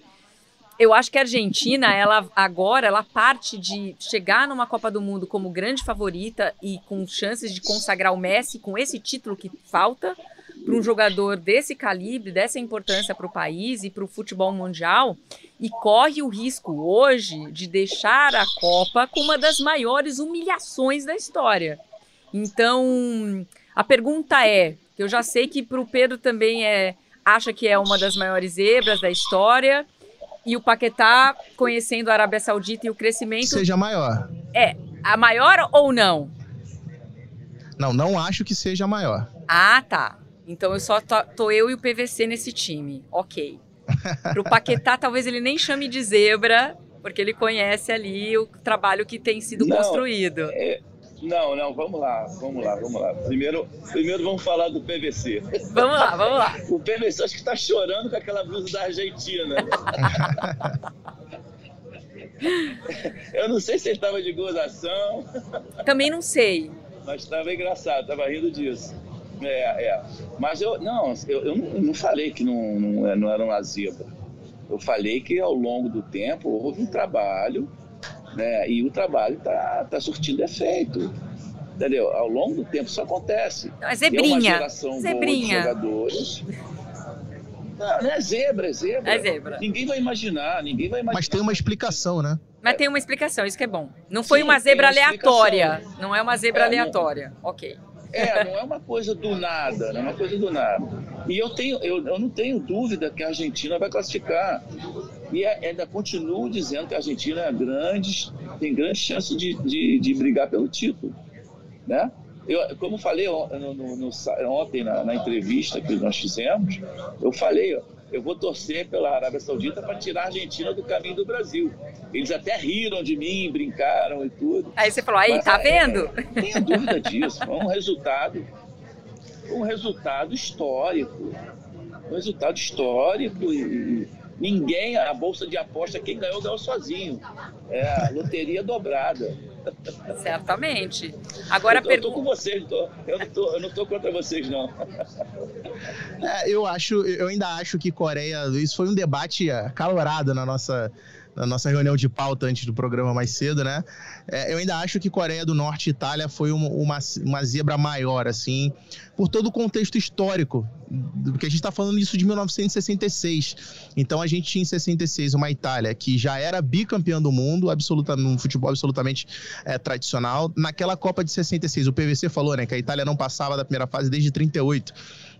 eu acho que a Argentina, ela agora, ela parte de chegar numa Copa do Mundo como grande favorita e com chances de consagrar o Messi com esse título que falta para um jogador desse calibre, dessa importância para o país e para o futebol mundial, e corre o risco hoje de deixar a Copa com uma das maiores humilhações da história. Então, a pergunta é, eu já sei que para o Pedro também é, acha que é uma das maiores zebras da história, e o Paquetá, conhecendo a Arábia Saudita e o crescimento... Seja maior. É, a maior ou não? Não, não acho que seja a maior. Ah, tá. Então eu só tô, tô eu e o PVC nesse time. Ok. Pro Paquetá, talvez ele nem chame de zebra, porque ele conhece ali o trabalho que tem sido não, construído. É, não, não, vamos lá, vamos lá, vamos lá. Primeiro, primeiro vamos falar do PVC. Vamos lá, vamos lá. O PVC acho que está chorando com aquela blusa da Argentina. Eu não sei se ele estava de gozação. Também não sei. Mas estava engraçado, estava rindo disso. É, é. Mas eu não, eu, eu não falei que não, não, não era uma zebra. Eu falei que ao longo do tempo houve um trabalho né? E o trabalho está tá surtindo efeito. Entendeu? Ao longo do tempo isso acontece. Não, é zebrinha. Tem uma geração zebrinha. boa de jogadores. Não, não é zebra, é zebra. É zebra. Ninguém vai imaginar, ninguém vai imaginar. Mas tem uma explicação, né? Mas tem uma explicação, isso que é bom. Não foi Sim, uma zebra uma aleatória. Não é uma zebra é, aleatória. Não... Ok. É, não é uma coisa do nada, não é uma coisa do nada. E eu, tenho, eu, eu não tenho dúvida que a Argentina vai classificar. E é, ainda continuo dizendo que a Argentina é grande, tem grande chance de, de, de brigar pelo título. Né? Eu, como falei no, no, no, ontem na, na, entrevista que nós fizemos, eu falei, eu vou torcer pela Arábia Saudita para tirar a Argentina do caminho do Brasil. Eles até riram de mim, brincaram e tudo. Aí você falou, aí, Mas, tá é, vendo? É, tenha dúvida disso. Foi um resultado, um resultado histórico. Um resultado histórico e, Ninguém, a bolsa de aposta, quem ganhou, ganhou sozinho. É a loteria dobrada. Certamente. Agora eu, tô, pergunta... eu tô com vocês, tô, eu, não tô, eu não tô contra vocês, não. É, eu acho, eu ainda acho que Coreia, isso foi um debate acalorado na nossa na nossa reunião de pauta antes do programa mais cedo, né? É, eu ainda acho que Coreia do Norte e Itália foi uma, uma, uma zebra maior, assim, por todo o contexto histórico, porque a gente está falando isso de 1966. Então a gente tinha em 66 uma Itália que já era bicampeã do mundo, absoluta, num futebol absolutamente é, tradicional. Naquela Copa de 66, o PVC falou, né, que a Itália não passava da primeira fase desde 38.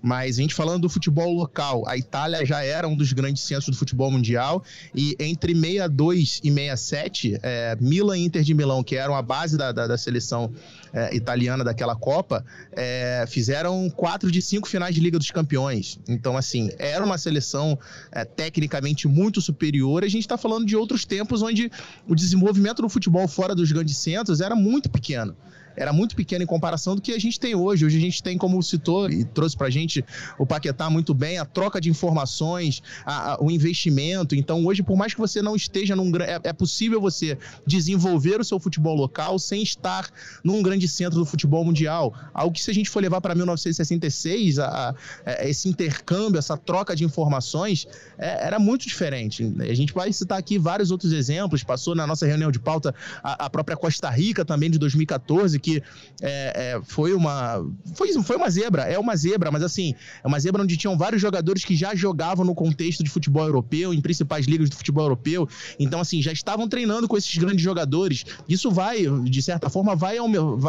Mas a gente falando do futebol local, a Itália já era um dos grandes centros do futebol mundial e entre 62 e 67, é, Milan e Inter de Milão, que eram a base da, da, da seleção é, italiana daquela Copa, é, fizeram quatro de cinco finais de Liga dos Campeões. Então, assim, era uma seleção é, tecnicamente muito superior. A gente está falando de outros tempos onde o desenvolvimento do futebol fora dos grandes centros era muito pequeno. Era muito pequeno em comparação do que a gente tem hoje. Hoje a gente tem, como citou e trouxe pra gente o Paquetá muito bem, a troca de informações, a, a, o investimento. Então, hoje, por mais que você não esteja num. É, é possível você desenvolver o seu futebol local sem estar num grande centro do futebol mundial. Algo que, se a gente for levar para 1966, a, a, é, esse intercâmbio, essa troca de informações, é, era muito diferente. A gente vai citar aqui vários outros exemplos. Passou na nossa reunião de pauta a, a própria Costa Rica também de 2014, que é, é, foi uma foi, foi uma zebra, é uma zebra, mas assim é uma zebra onde tinham vários jogadores que já jogavam no contexto de futebol europeu, em principais ligas do futebol europeu. Então assim já estavam treinando com esses grandes jogadores. Isso vai de certa forma vai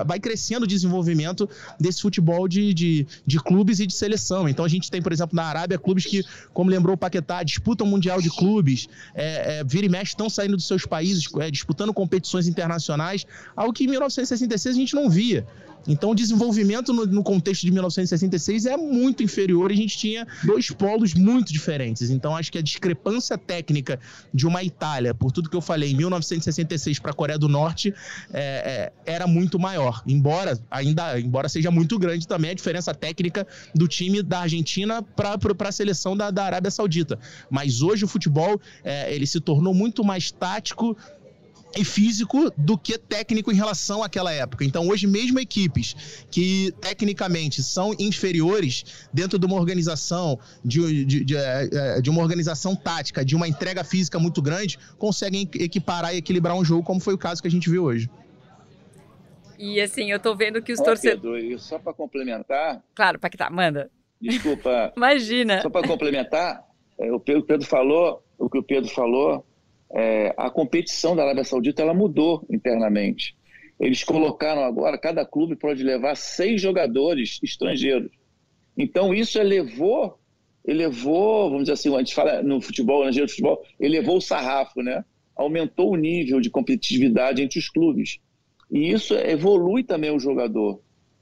vai crescendo o desenvolvimento desse futebol de, de, de clubes e de seleção. Então a gente tem por exemplo na Arábia clubes que como lembrou o Paquetá disputam mundial de clubes, é, é, vira e mexe estão saindo dos seus países é, disputando competições internacionais, algo que em 1966 a gente não via. Então, o desenvolvimento no, no, contexto de 1966 é muito inferior e a gente tinha dois polos muito diferentes. Então, acho que a discrepância técnica de uma Itália, por tudo que eu falei, em 1966 para a Coreia do Norte, é, é, era muito maior. Embora ainda embora seja muito grande também a diferença técnica do time da Argentina para a seleção da, da Arábia Saudita. Mas hoje o futebol é, ele se tornou muito mais tático e físico do que técnico em relação àquela época. Então, hoje, mesmo equipes que tecnicamente são inferiores dentro de uma organização, de, de, de, é, é, de, uma organização tática, de uma entrega física muito grande, conseguem equiparar e equilibrar um jogo, como foi o caso que a gente viu hoje. E assim, eu tô vendo que os torcedores. Só para complementar. Claro, tá manda. Desculpa. Imagina. Só para complementar, é, o Pedro falou, o que o Pedro falou é, a competição da Arábia Saudita ela mudou internamente. Eles colocaram agora, cada clube pode levar seis jogadores estrangeiros. Então isso elevou, elevou, vamos dizer assim, a gente fala no futebol, do futebol, elevou o sarrafo, né? Aumentou o nível de competitividade entre os clubes. E isso evolui também o jogador.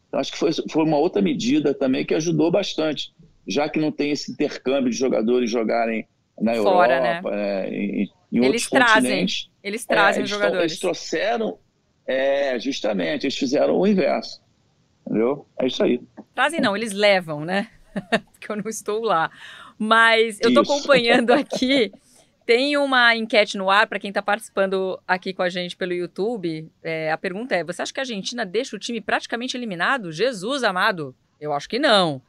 Então, acho que foi, foi uma outra medida também que ajudou bastante, já que não tem esse intercâmbio de jogadores jogarem na Fora, Europa, né? É, em, em eles outros trazem, continentes. Eles trazem é, os jogadores. Eles trouxeram, é, justamente, eles fizeram o inverso. Entendeu? É isso aí. Trazem não, eles levam, né? Porque eu não estou lá. Mas eu estou acompanhando aqui. Tem uma enquete no ar para quem está participando aqui com a gente pelo YouTube. É, a pergunta é: você acha que a Argentina deixa o time praticamente eliminado? Jesus amado, eu acho que não.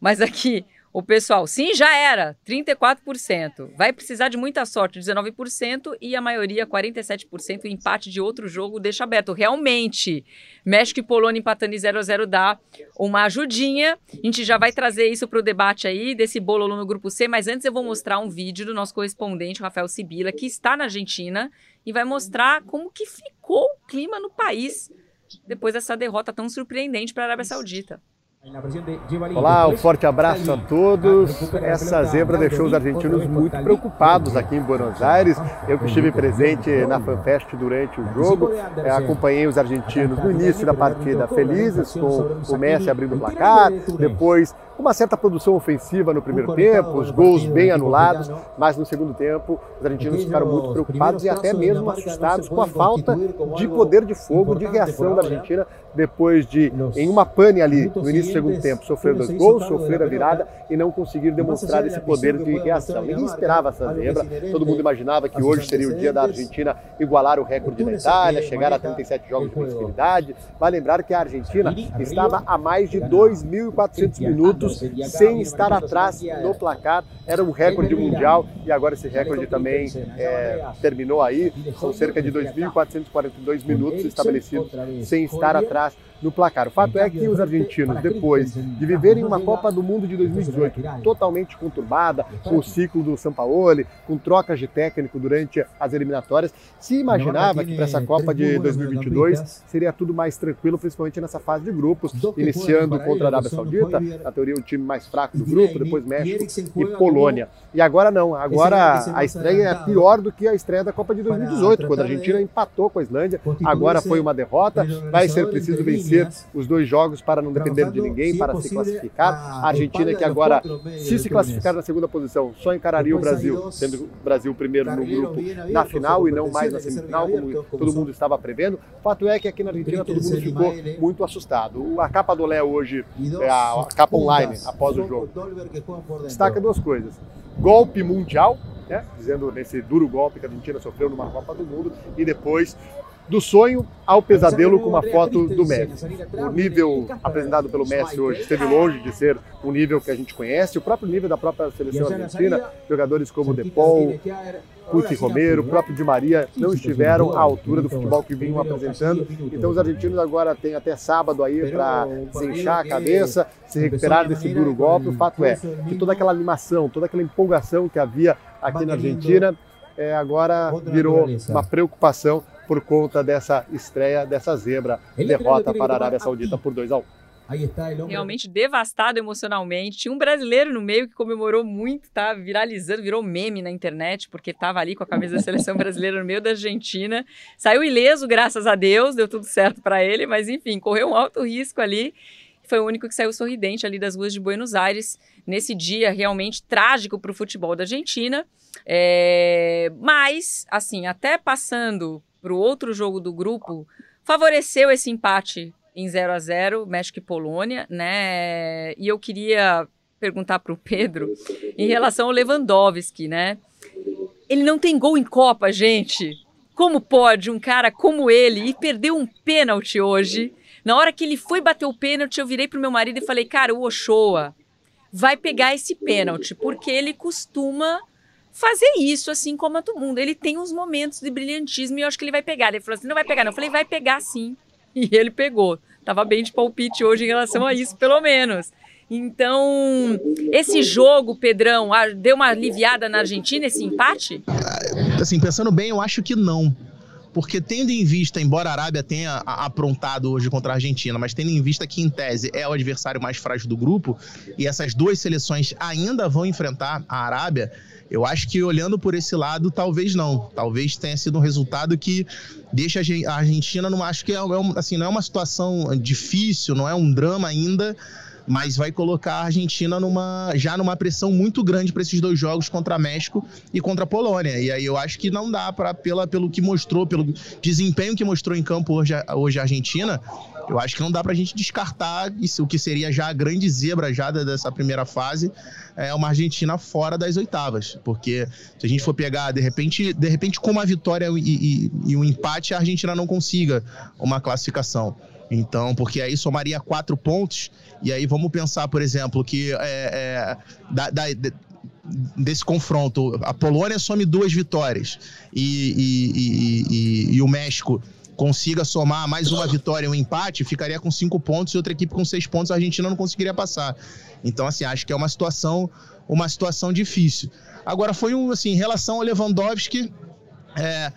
Mas aqui, o pessoal, sim, já era, 34%. Vai precisar de muita sorte, 19%, e a maioria, 47%, o empate de outro jogo deixa aberto. Realmente, México e Polônia empatando em 0 a 0 dá uma ajudinha. A gente já vai trazer isso para o debate aí, desse bolo no grupo C, mas antes eu vou mostrar um vídeo do nosso correspondente, Rafael Sibila, que está na Argentina, e vai mostrar como que ficou o clima no país depois dessa derrota tão surpreendente para a Arábia Saudita. Olá, um forte abraço a todos. Essa zebra deixou os argentinos muito preocupados aqui em Buenos Aires. Eu que estive presente na FanFest durante o jogo, eh, acompanhei os argentinos no início da partida felizes, com o Messi abrindo o placar, depois uma certa produção ofensiva no primeiro tempo, os gols bem anulados, mas no segundo tempo os argentinos ficaram muito preocupados e até mesmo assustados com a falta de poder de fogo, de reação da Argentina depois de, em uma pane ali no início do segundo tempo, sofrer dois gols, sofrer a virada. e não conseguir demonstrar esse poder de reação. Ninguém esperava essa zebra, todo mundo imaginava que hoje seria o dia da Argentina igualar o recorde da Itália, chegar a 37 jogos de possibilidade. Vai lembrar que a Argentina estava a mais de 2.400 minutos sem estar atrás no placar, era um recorde mundial e agora esse recorde também é, terminou aí, são cerca de 2.442 minutos estabelecidos sem estar atrás atrás no placar. O fato é que os argentinos, depois de viverem uma Copa do Mundo de 2018 totalmente conturbada, com o ciclo do Sampaoli, com trocas de técnico durante as eliminatórias, se imaginava que para essa Copa de 2022 seria tudo mais tranquilo, principalmente nessa fase de grupos, iniciando contra a Arábia Saudita, na teoria o time mais fraco do grupo, depois México e Polônia. E agora não, agora a estreia é pior do que a estreia da Copa de 2018, quando a Argentina empatou com a Islândia, agora foi uma derrota, vai ser preciso vencer vencer os dois jogos para não depender de ninguém, para se classificar. A Argentina, que agora, se se classificar na segunda posição, só encararia o Brasil, sendo o Brasil primeiro no grupo na final e não mais na semifinal, como todo mundo estava prevendo. Fato é que aqui na Argentina todo mundo ficou muito assustado. A capa do Léo hoje é a capa online após o jogo. Destaca duas coisas: golpe mundial, né? dizendo nesse duro golpe que a Argentina sofreu numa Copa do Mundo, e depois do sonho ao pesadelo com uma foto do Messi. O nível apresentado pelo Messi hoje esteve longe de ser um nível que a gente conhece, o próprio nível da própria seleção argentina, jogadores como Depol, Cuti Romero, o próprio Di Maria não estiveram à altura do futebol que vinham apresentando. Então os argentinos agora têm até sábado aí para desinchar a cabeça, se recuperar desse duro golpe. O fato é que toda aquela animação, toda aquela empolgação que havia aqui na Argentina, é, agora virou uma preocupação por conta dessa estreia, dessa zebra, derrota para a Arábia Saudita por 2 a 1. Realmente devastado emocionalmente. Tinha um brasileiro no meio que comemorou muito, tá viralizando, virou meme na internet, porque estava ali com a camisa da seleção brasileira no meio da Argentina. Saiu ileso, graças a Deus, deu tudo certo para ele, mas enfim, correu um alto risco ali. Foi o único que saiu sorridente ali das ruas de Buenos Aires nesse dia realmente trágico para o futebol da Argentina. É... Mas, assim, até passando para o outro jogo do grupo, favoreceu esse empate em 0 a 0 México e Polônia, né? E eu queria perguntar para o Pedro em relação ao Lewandowski, né? Ele não tem gol em Copa, gente. Como pode um cara como ele e perder um pênalti hoje? Na hora que ele foi bater o pênalti, eu virei pro meu marido e falei: "Cara, o Ochoa vai pegar esse pênalti, porque ele costuma fazer isso, assim como todo mundo. Ele tem uns momentos de brilhantismo e eu acho que ele vai pegar. Ele falou assim: não vai pegar, não. Eu falei: vai pegar sim. E ele pegou. Tava bem de palpite hoje em relação a isso, pelo menos. Então, esse jogo, Pedrão, deu uma aliviada na Argentina, esse empate? Assim, pensando bem, eu acho que não. Porque tendo em vista, embora a Arábia tenha aprontado hoje contra a Argentina, mas tendo em vista que, em tese, é o adversário mais frágil do grupo, e essas duas seleções ainda vão enfrentar a Arábia, eu acho que olhando por esse lado, talvez não. Talvez tenha sido um resultado que deixa a Argentina, não acho que é, é assim, não é uma situação difícil, não é um drama ainda, mas vai colocar a Argentina numa, já numa pressão muito grande para esses dois jogos contra México e contra a Polônia. E aí eu acho que não dá para pelo que mostrou, pelo desempenho que mostrou em campo hoje, hoje a Argentina, eu acho que não dá para a gente descartar isso, o que seria já a grande zebra já dessa primeira fase, é uma Argentina fora das oitavas, porque se a gente for pegar de repente, de repente com uma vitória e, e, e um empate, a Argentina não consiga uma classificação. Então, porque aí somaria quatro pontos, e aí vamos pensar, por exemplo, que é, é, da, da, desse confronto, a Polônia some duas vitórias e, e, e o México consiga somar mais uma vitória um empate, ficaria com cinco pontos e outra equipe com seis pontos, a Argentina não conseguiria passar. Então, assim, acho que é uma situação, uma situação difícil. Agora, foi um, assim, em relação ao Lewandowski, é,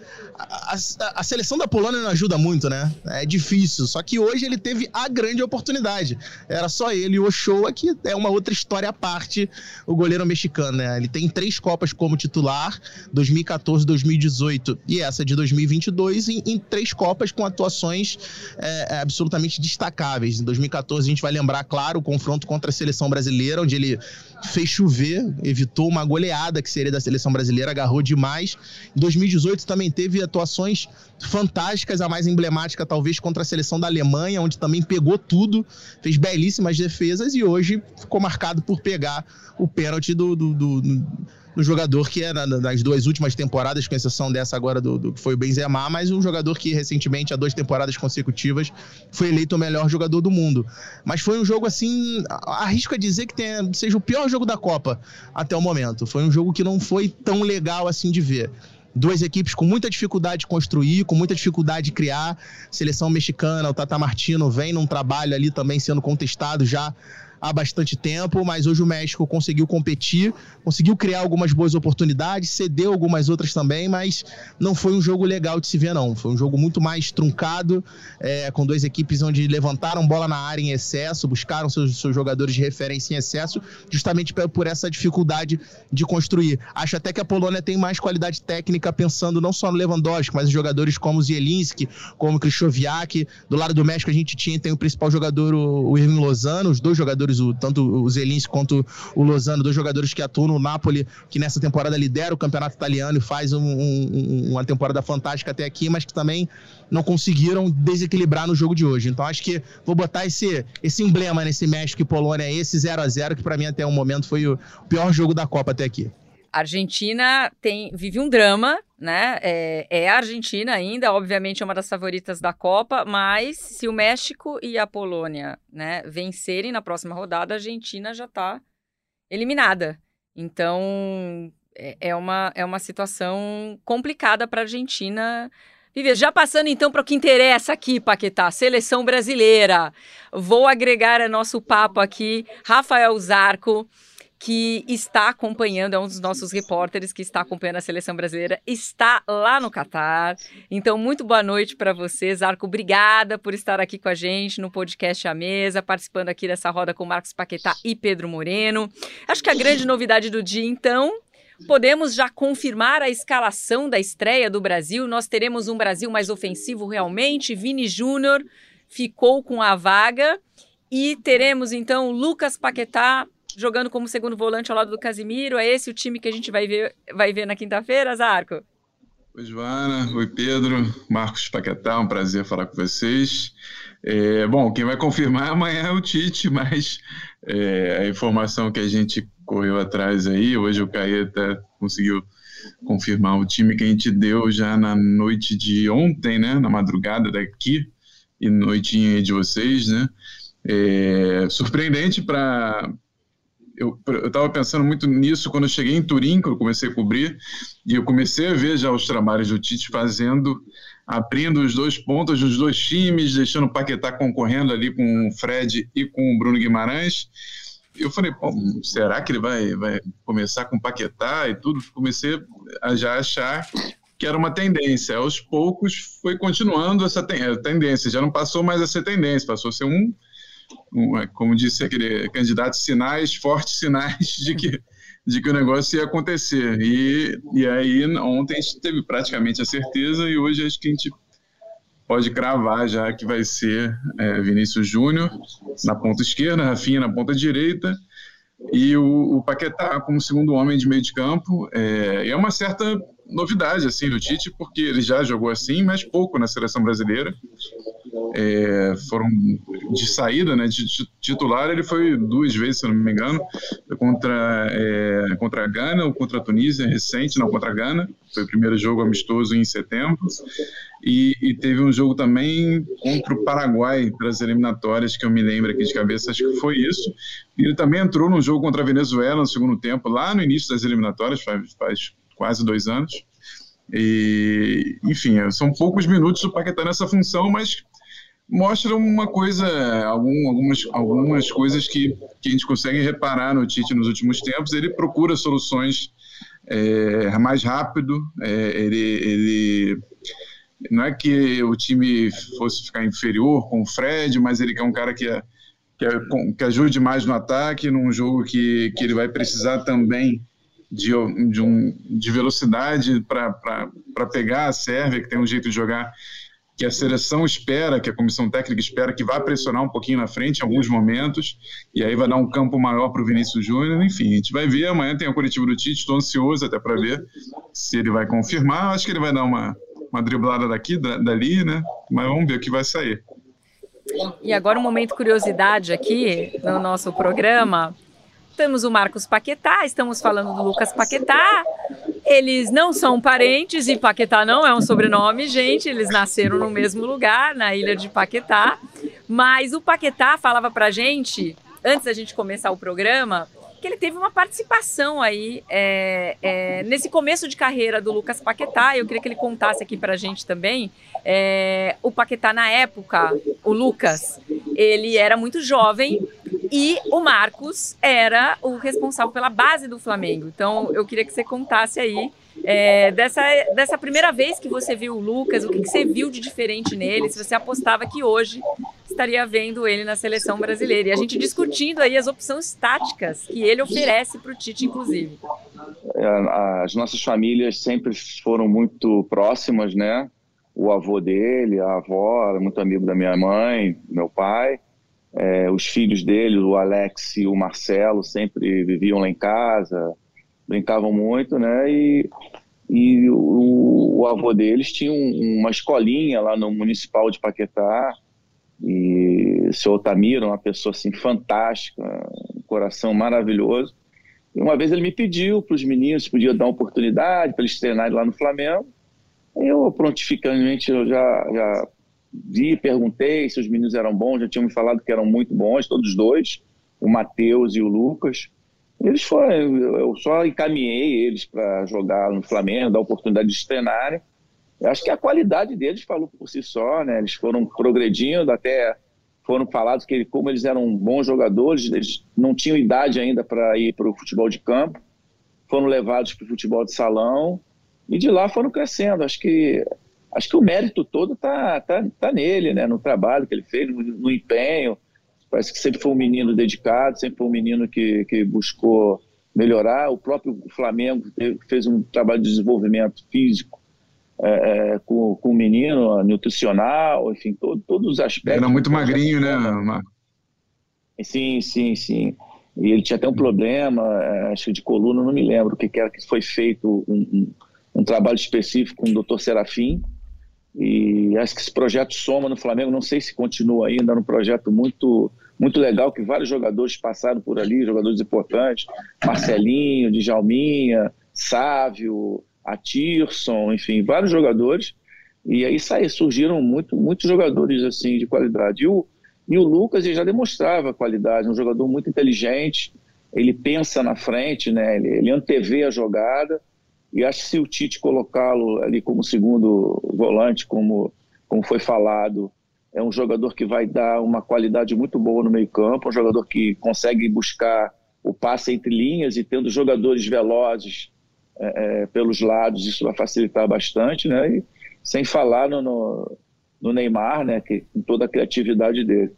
a, a, a, seleção da Polônia não ajuda muito, né? É difícil. Só que hoje ele teve a grande oportunidade. Era só ele e o Ochoa, que é uma outra história à parte, o goleiro mexicano, né? Ele tem três Copas como titular, 2014, 2018 e essa de 2022, em, em três Copas com atuações é, é, absolutamente destacáveis. Em 2014, a gente vai lembrar, claro, o confronto contra a seleção brasileira, onde ele fez chover, evitou uma goleada que seria da seleção brasileira, agarrou demais. Em 2018 também teve atuações fantásticas, a mais emblemática talvez contra a seleção da Alemanha, onde também pegou tudo, fez belíssimas defesas e hoje ficou marcado por pegar o pênalti do, do, do, do jogador que é nas duas últimas temporadas, com exceção dessa agora do que foi o Benzema, mas um jogador que recentemente, há duas temporadas consecutivas, foi eleito o melhor jogador do mundo. Mas foi um jogo assim, arrisco a dizer que tenha, seja o pior jogo da Copa até o momento. Foi um jogo que não foi tão legal assim de ver duas equipes com muita dificuldade de construir, com muita dificuldade de criar. Seleção mexicana, o Tata Martino vem num trabalho ali também sendo contestado já há bastante tempo, mas hoje o México conseguiu competir, conseguiu criar algumas boas oportunidades, cedeu algumas outras também, mas não foi um jogo legal de se ver, não. Foi um jogo muito mais truncado, é, com duas equipes onde levantaram bola na área em excesso, buscaram seus, seus jogadores de referência em excesso, justamente por essa dificuldade de construir. Acho até que a Polônia tem mais qualidade técnica, pensando não só no Lewandowski, mas em jogadores como Zielinski, como Krychowiak. Do lado do México, a gente tinha tem o principal jogador, o Irving Lozano, os dois jogadores, o, tanto o Zielinski quanto o Lozano, dois jogadores que atuam no Napoli, que nessa temporada lidera o campeonato italiano e faz um, um, uma temporada fantástica até aqui, mas que também não conseguiram desequilibrar no jogo de hoje. Então acho que vou botar esse, esse emblema nesse México e Polônia, esse 0 a 0 que para mim até o momento foi o pior jogo da Copa até aqui. A Argentina tem, vive um drama, né? É, é, a Argentina ainda, obviamente é uma das favoritas da Copa, mas se o México e a Polônia, né, vencerem na próxima rodada, a Argentina já está eliminada. Então é, é, uma, é uma situação complicada para a Argentina Viver, já passando então para o que interessa aqui, Paquetá, seleção brasileira. Vou agregar a nosso papo aqui Rafael Zarco, que está acompanhando, é um dos nossos repórteres que está acompanhando a seleção brasileira, está lá no Catar. Então, muito boa noite para você, Zarco. Obrigada por estar aqui com a gente no podcast A Mesa, participando aqui dessa roda com Marcos Paquetá e Pedro Moreno. Acho que a grande novidade do dia, então, Podemos já confirmar a escalação da estreia do Brasil? Nós teremos um Brasil mais ofensivo realmente. Vini Júnior ficou com a vaga. E teremos então Lucas Paquetá jogando como segundo volante ao lado do Casimiro. É esse o time que a gente vai ver, vai ver na quinta-feira, Zarco? Oi, Joana. Oi, Pedro. Marcos Paquetá, um prazer falar com vocês. É, bom, quem vai confirmar amanhã é o Tite, mas é, a informação que a gente correu atrás aí, hoje o Caeta conseguiu confirmar o time que a gente deu já na noite de ontem, né, na madrugada daqui e noitinha de vocês, né, é, surpreendente para eu estava pensando muito nisso quando eu cheguei em Turim, que eu comecei a cobrir, e eu comecei a ver já os trabalhos do Tite fazendo, abrindo os dois pontos dos dois times, deixando o Paquetá concorrendo ali com o Fred e com o Bruno Guimarães. Eu falei, será que ele vai, vai começar com Paquetá e tudo? Comecei a já achar que era uma tendência. Aos poucos foi continuando essa tendência, já não passou mais a ser tendência, passou a ser um como disse aquele candidato, sinais, fortes sinais de que, de que o negócio ia acontecer. E, e aí, ontem a gente teve praticamente a certeza e hoje acho que a gente pode cravar já que vai ser é, Vinícius Júnior na ponta esquerda, Rafinha na ponta direita e o, o Paquetá como segundo homem de meio de campo. É, é uma certa novidade assim do Tite, porque ele já jogou assim, mas pouco na seleção brasileira. É, foram de saída, né, de titular, ele foi duas vezes, se não me engano, contra, é, contra a Gana ou contra a Tunísia, recente, não, contra a Gana, foi o primeiro jogo amistoso em setembro, e, e, teve um jogo também contra o Paraguai, pelas eliminatórias, que eu me lembro aqui de cabeça, acho que foi isso, e ele também entrou num jogo contra a Venezuela no segundo tempo, lá no início das eliminatórias, faz, faz quase dois anos, e, enfim, são poucos minutos o Paquetá nessa função, mas mostra uma coisa, algum, algumas, algumas coisas que, que a gente consegue reparar no Tite nos últimos tempos. Ele procura soluções é, mais rápido, é, ele, ele não é que o time fosse ficar inferior com o Fred, mas ele é um cara que, é, que, é, que ajude mais no ataque, num jogo que, que ele vai precisar também de, de, um, de velocidade para pegar a Sérvia, que tem um jeito de jogar que a seleção espera, que a comissão técnica espera que vá pressionar um pouquinho na frente em alguns momentos, e aí vai dar um campo maior para o Vinícius Júnior. Enfim, a gente vai ver. Amanhã tem a coletiva do Tite, estou ansioso até para ver se ele vai confirmar. Acho que ele vai dar uma, uma driblada daqui, dali, né? Mas vamos ver o que vai sair. E agora um momento curiosidade aqui no nosso programa. Temos o Marcos Paquetá, estamos falando do Lucas Paquetá. Eles não são parentes e Paquetá não é um sobrenome, gente. Eles nasceram no mesmo lugar, na ilha de Paquetá. Mas o Paquetá falava pra gente, antes da gente começar o programa, que ele teve uma participação aí é, é, nesse começo de carreira do Lucas Paquetá. Eu queria que ele contasse aqui pra gente também. É, o Paquetá, na época, o Lucas, ele era muito jovem E o Marcos era o responsável pela base do Flamengo. Então eu queria que você contasse aí é, dessa, dessa primeira vez que você viu o Lucas, o que, que você viu de diferente nele, se você apostava que hoje estaria vendo ele na seleção brasileira. E a gente discutindo aí as opções táticas que ele oferece para o Tite, inclusive. É, as nossas famílias sempre foram muito próximas, né? O avô dele, a avó, muito amigo da minha mãe, meu pai. É, os filhos dele, o Alex e o Marcelo, sempre viviam lá em casa, brincavam muito, né? E, e o, o avô deles tinha um, uma escolinha lá no Municipal de Paquetá, e o seu Otamiro, uma pessoa assim fantástica, um coração maravilhoso. E uma vez ele me pediu para os meninos se podia dar uma oportunidade para eles treinarem lá no Flamengo. Eu prontificamente eu já, já vi, perguntei se os meninos eram bons, já tinham me falado que eram muito bons, todos os dois, o Matheus e o Lucas. Eles foram, eu só encaminhei eles para jogar no Flamengo, dar oportunidade de treinarem. Eu acho que a qualidade deles falou por si só, né? Eles foram progredindo, até foram falados que como eles eram bons jogadores, eles não tinham idade ainda para ir para o futebol de campo, foram levados para o futebol de salão e de lá foram crescendo. Acho que acho que o mérito todo tá, tá, tá nele, né? No trabalho que ele fez, no, no empenho. Parece que sempre foi um menino dedicado, sempre foi um menino que, que buscou melhorar. O próprio Flamengo fez um trabalho de desenvolvimento físico é, é, com, com o menino, nutricional, enfim, todo, todos os aspectos. Era muito magrinho, né, Marco? Sim, sim, sim. E ele tinha até um problema, é, acho que de coluna, não me lembro o que, era que foi feito um, um, um, trabalho específico com o Dr. Serafim. E acho que esse projeto soma no Flamengo, não sei se continua ainda, um projeto muito muito legal que vários jogadores passaram por ali, jogadores importantes, Marcelinho, Djalminha, Sávio, a Tirson, enfim, vários jogadores. E aí saí, surgiram muito, muitos jogadores assim de qualidade. E o, e o Lucas já demonstrava qualidade, um jogador muito inteligente, ele pensa na frente, né? ele, ele antevê a jogada. E acho que se o Tite colocá-lo ali como segundo volante, como, como foi falado, é um jogador que vai dar uma qualidade muito boa no meio-campo, um jogador que consegue buscar o passe entre linhas e tendo jogadores velozes é, é, pelos lados, isso vai facilitar bastante, né? E sem falar no, no, no Neymar, né? Que, com toda a criatividade dele.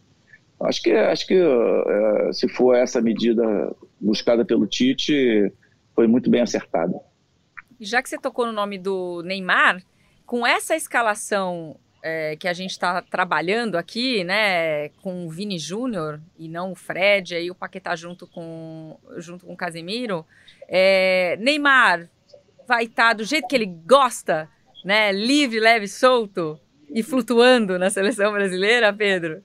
Acho que, acho que é, se for essa medida buscada pelo Tite, foi muito bem acertada. Já que você tocou no nome do Neymar, com essa escalação é, que a gente está trabalhando aqui, né, com o Vini Júnior e não o Fred, aí o Paquetá junto com, junto com o Casemiro, é, Neymar vai estar tá do jeito que ele gosta, né? Livre, leve, solto e flutuando na seleção brasileira, Pedro?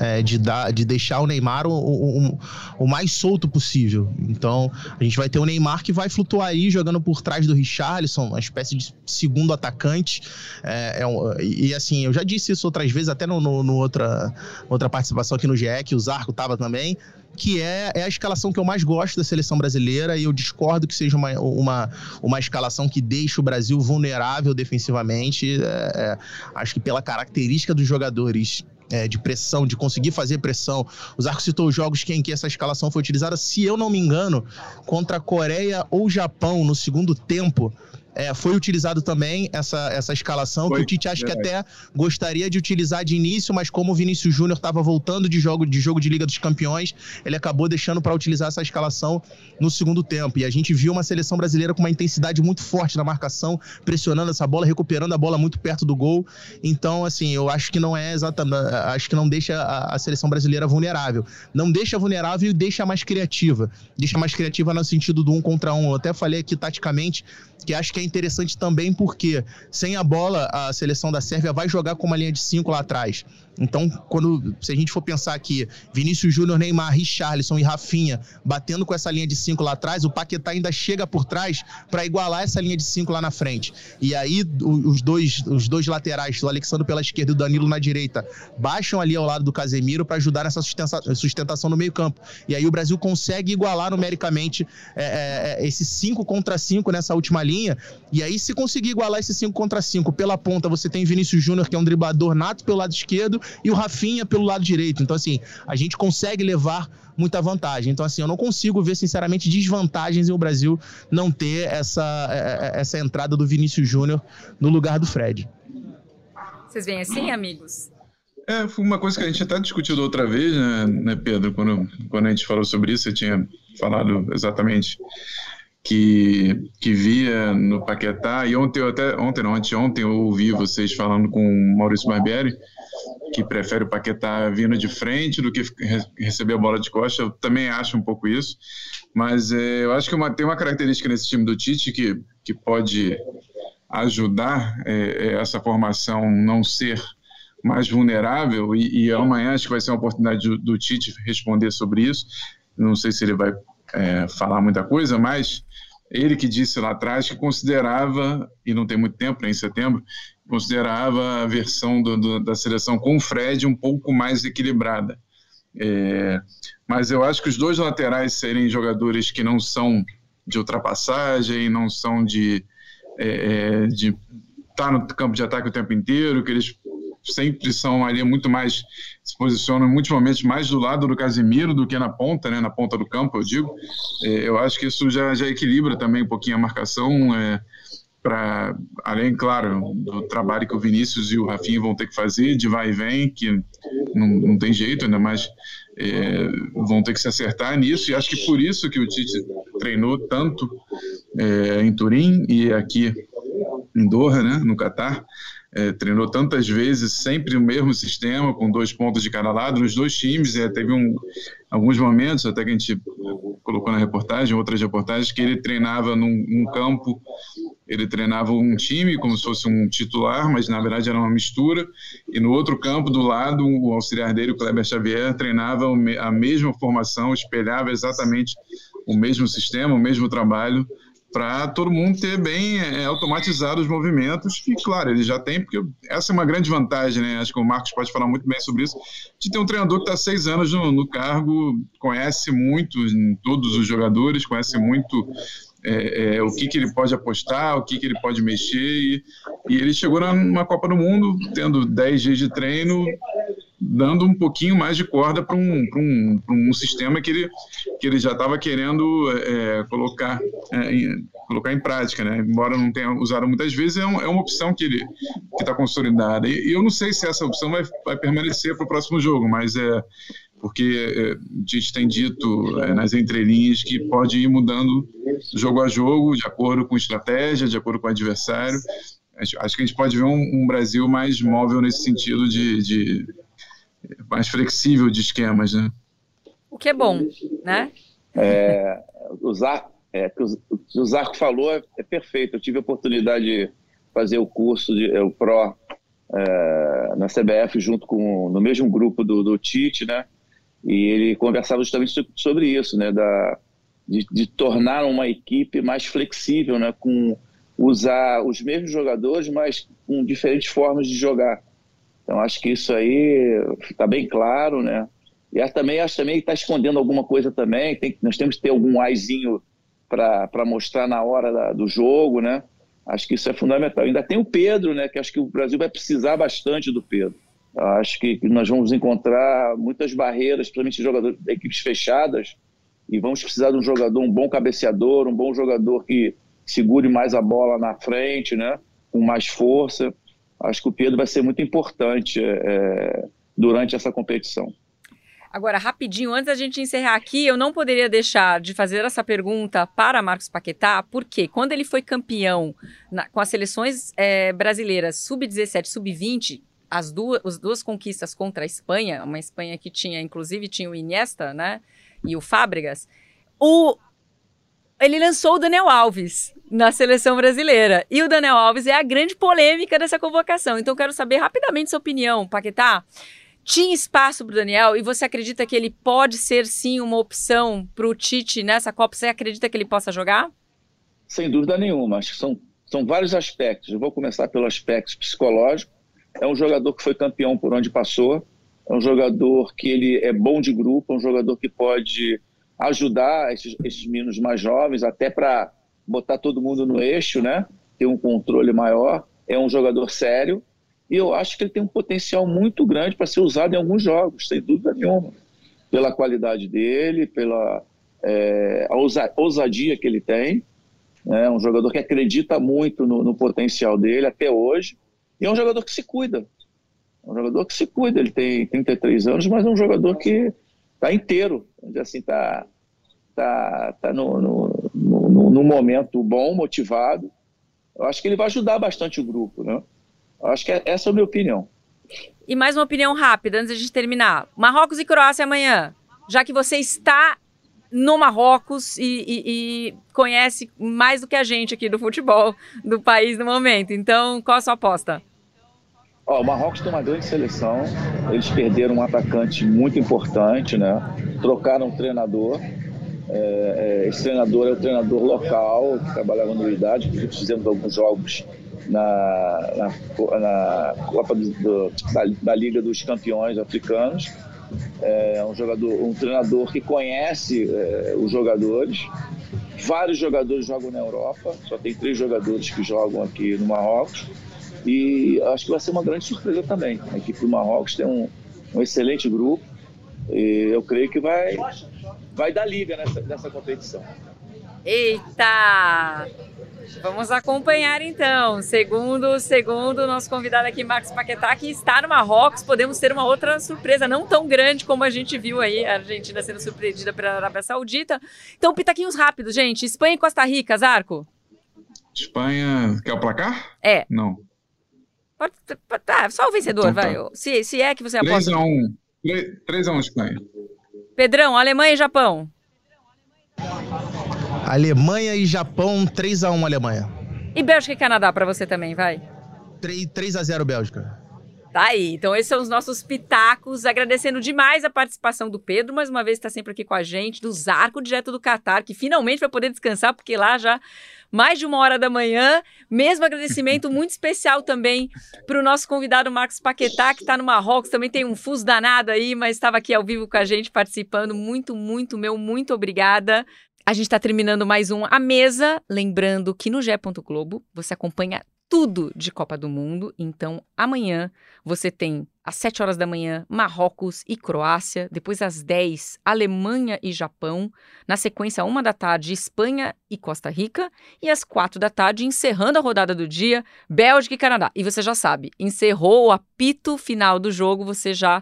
É, de, dar, de deixar o Neymar o, o, o, mais solto possível. Então, a gente vai ter o Neymar que vai flutuar aí, jogando por trás do Richarlison, uma espécie de segundo atacante. É, é um, e assim, eu já disse isso outras vezes, até no, no, no outra, outra participação aqui no GE, que o Zarco tava também que é, é a escalação que eu mais gosto da seleção brasileira e eu discordo que seja uma, uma, uma escalação que deixe o Brasil vulnerável defensivamente. É, é, acho que pela característica dos jogadores é, de pressão, de conseguir fazer pressão. O Zarco citou os jogos em que essa escalação foi utilizada, se eu não me engano, contra a Coreia ou Japão no segundo tempo é, foi utilizado também essa, essa escalação, foi, que o Tite acho que até gostaria de utilizar de início, mas como o Vinícius Júnior estava voltando de jogo, de jogo de Liga dos Campeões, ele acabou deixando para utilizar essa escalação no segundo tempo. E a gente viu uma seleção brasileira com uma intensidade muito forte na marcação, pressionando essa bola, recuperando a bola muito perto do gol. Então, assim, eu acho que não é exatamente. Acho que não deixa a, a seleção brasileira vulnerável. Não deixa vulnerável e deixa mais criativa. Deixa mais criativa no sentido do um contra um. Eu até falei aqui taticamente que acho que é interessante também porque sem a bola a seleção da Sérvia vai jogar com uma linha de cinco lá atrás. Então, quando se a gente for pensar aqui, Vinícius Júnior, Neymar, Richarlison e Rafinha batendo com essa linha de cinco lá atrás, o Paquetá ainda chega por trás para igualar essa linha de cinco lá na frente. E aí os dois, os dois laterais, o Alexandre pela esquerda e o Danilo na direita, baixam ali ao lado do Casemiro para ajudar nessa sustentação no meio-campo. E aí o Brasil consegue igualar numericamente é, é, é esse 5 contra 5 nessa última linha E aí, se conseguir igualar esse 5 contra 5 pela ponta, você tem Vinícius Júnior, que é um driblador nato pelo lado esquerdo, e o Rafinha pelo lado direito. Então, assim, a gente consegue levar muita vantagem. Então, assim, eu não consigo ver, sinceramente, desvantagens em o Brasil não ter essa, é, é, essa entrada do Vinícius Júnior no lugar do Fred. Vocês veem assim, amigos? É, foi uma coisa que a gente até discutiu outra vez, né, né, Pedro? Quando, quando a gente falou sobre isso, você tinha falado exatamente que, que via no Paquetá, e ontem até, ontem não, anteontem eu ouvi vocês falando com o Maurício Barbieri, que prefere o Paquetá vindo de frente do que receber a bola de costa, eu também acho um pouco isso, mas é, eu acho que uma, tem uma característica nesse time do Tite que, que pode ajudar é, é essa formação não ser mais vulnerável. E, e, amanhã acho que vai ser uma oportunidade do, do Tite responder sobre isso. Não sei se ele vai é, falar muita coisa, mas ele que disse lá atrás que considerava, e não tem muito tempo, né, em setembro, considerava a versão do, do, da seleção com o Fred um pouco mais equilibrada. É, mas eu acho que os dois laterais serem jogadores que não são de ultrapassagem, não são de é, é de estar tá no campo de ataque o tempo inteiro, que eles sempre são ali muito mais, se posicionam em muitos momentos mais do lado do Casemiro do que na ponta, né, na ponta do campo, eu digo. É, eu acho que isso já, já equilibra também um pouquinho a marcação, é, para além, claro, do trabalho que o Vinícius e o Rafinha vão ter que fazer, de vai e vem, que não, não tem jeito, ainda mais é, vão ter que se acertar nisso, e acho que por isso que o Tite treinou tanto é, em Turim e aqui em Doha, né, no Catar, é, treinou tantas vezes, sempre o mesmo sistema, com dois pontos de cada lado, nos dois times. É, teve um, alguns momentos, até que a gente colocou na reportagem, outras reportagens, que ele treinava num, num, campo, ele treinava um time como se fosse um titular, mas na verdade era uma mistura, e no outro campo, do lado, o auxiliar dele, o Kleber Xavier, treinava a mesma formação, espelhava exatamente o mesmo sistema, o mesmo trabalho, para todo mundo ter bem é, automatizado os movimentos, que, claro, ele já tem, porque essa é uma grande vantagem, né? Acho que o Marcos pode falar muito bem sobre isso, de ter um treinador que está seis anos no, no, cargo, conhece muito todos os jogadores, conhece muito é, é, o que, que ele pode apostar, o que, que ele pode mexer, e, e ele chegou numa Copa do Mundo, tendo dez dias de treino, dando um pouquinho mais de corda para um, um, um sistema que ele, que ele já estava querendo é, colocar, é, em, colocar em prática, né? Embora não tenha usado muitas vezes, é, um, é uma opção que ele está consolidada. E, e, eu não sei se essa opção vai, vai permanecer para o próximo jogo, mas é porque é, a gente tem dito é, nas entrelinhas que pode ir mudando jogo a jogo, de acordo com estratégia, de acordo com o adversário. Acho que a gente pode ver um, um Brasil mais móvel nesse sentido de, de mais flexível de esquemas, né? O que é bom, né? É, o, Zarco, é, o, o Zarco falou é, é, perfeito. Eu tive a oportunidade de fazer o curso, de, é, o PRO, é, na CBF, junto com, no mesmo grupo do, do Tite, né? E ele conversava justamente sobre isso, né? Da, de, de tornar uma equipe mais flexível, né? Com usar os mesmos jogadores, mas com diferentes formas de jogar. Então acho que isso aí está bem claro, né? E também acho também que está escondendo alguma coisa também. Tem, nós temos que ter algum aizinho para mostrar na hora da, do jogo, né? Acho que isso é fundamental. Ainda tem o Pedro, né? Que acho que o Brasil vai precisar bastante do Pedro. Acho que nós vamos encontrar muitas barreiras, principalmente jogadores de equipes fechadas, e vamos precisar de um jogador, um bom cabeceador, um bom jogador que segure mais a bola na frente, né? Com mais força acho que o Pedro vai ser muito importante é, durante essa competição. Agora, rapidinho, antes da gente encerrar aqui, eu não poderia deixar de fazer essa pergunta para Marcos Paquetá, porque quando ele foi campeão na, com as seleções é, brasileiras sub-17, sub-20, as duas, as duas conquistas contra a Espanha, uma Espanha que tinha, inclusive, tinha o Iniesta, né, e o Fábregas, o, ele lançou o Daniel Alves na seleção brasileira. E o Daniel Alves é a grande polêmica dessa convocação. Então, quero saber rapidamente sua opinião, Paquetá. Tinha espaço para o Daniel e você acredita que ele pode ser sim uma opção para o Tite nessa Copa? Você acredita que ele possa jogar? Sem dúvida nenhuma. Acho que são, são vários aspectos. Eu vou começar pelo aspecto psicológico. É um jogador que foi campeão por onde passou. É um jogador que ele é bom de grupo, é um jogador que pode ajudar esses, esses meninos mais jovens, até para botar todo mundo no eixo, né? tem um controle maior, é um jogador sério, e eu acho que ele tem um potencial muito grande para ser usado em alguns jogos, sem dúvida nenhuma. Pela qualidade dele, pela é, ousadia que ele tem. É um jogador que acredita muito no, no, potencial dele até hoje. E é um jogador que se cuida. É um jogador que se cuida. Ele tem 33 anos, mas é um jogador que está inteiro. Assim, está tá, tá no, no, no, no momento bom, motivado. Eu acho que ele vai ajudar bastante o grupo, né? Acho que é, essa é a minha opinião. E mais uma opinião rápida antes de terminar. Marrocos e Croácia amanhã. Já que você está no Marrocos e, e, e, conhece mais do que a gente aqui do futebol do país no momento. Então, qual a sua aposta? O Marrocos tem uma grande seleção. Eles perderam um atacante muito importante, né? Trocaram um treinador. É, é, esse treinador é o treinador local que trabalhava no Unidade. Fizemos alguns jogos na, na, na Copa do, do, da, da, Liga dos Campeões Africanos. É um jogador, um treinador que conhece é, os jogadores. Vários jogadores jogam na Europa, só tem três jogadores que jogam aqui no Marrocos. E acho que vai ser uma grande surpresa também. A equipe do Marrocos tem um, um excelente grupo. E eu creio que vai, vai dar liga nessa, nessa competição. Eita! Vamos acompanhar então. Segundo, segundo nosso convidado aqui, Marcos Paquetá, que está no Marrocos, podemos ter uma outra surpresa, não tão grande como a gente viu aí, a Argentina sendo surpreendida pela Arábia Saudita. Então, pitaquinhos rápidos, gente. Espanha e Costa Rica, Zarco? Espanha. Quer o placar? É. Não. Pode, tá, só o vencedor, então, vai. Tá. Se, se é que você aposta. 3x1. 3x1 Espanha. Pedrão, Alemanha e Japão. Alemanha e Japão, 3 x 1 Alemanha. E Bélgica e Canadá para você também, vai? 3, 3 x 0 Bélgica. Tá aí. Então, esses são os nossos pitacos. Agradecendo demais a participação do Pedro, mais uma vez está sempre aqui com a gente, do Zarco, direto do Catar, que finalmente vai poder descansar, porque lá já mais de uma hora da manhã. Mesmo agradecimento muito especial também para o nosso convidado Marcos Paquetá, que está no Marrocos, também tem um fuso danado aí, mas estava aqui ao vivo com a gente participando. Muito, muito, meu, muito obrigada. A gente está terminando mais um A Mesa. Lembrando que no GE. Globo você acompanha tudo de Copa do Mundo. Então, amanhã você tem às 7 horas da manhã Marrocos e Croácia, depois às 10 Alemanha e Japão, na sequência uma da tarde Espanha e Costa Rica e às 4 da tarde encerrando a rodada do dia Bélgica e Canadá. E você já sabe, encerrou o apito final do jogo, você já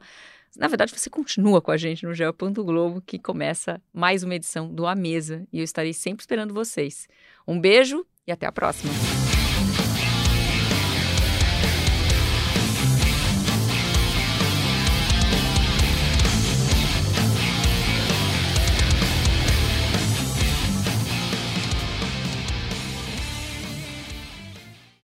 na verdade, você continua com a gente no Geo.globo, Globo, que começa mais uma edição do A Mesa. E eu estarei sempre esperando vocês. Um beijo e até a próxima.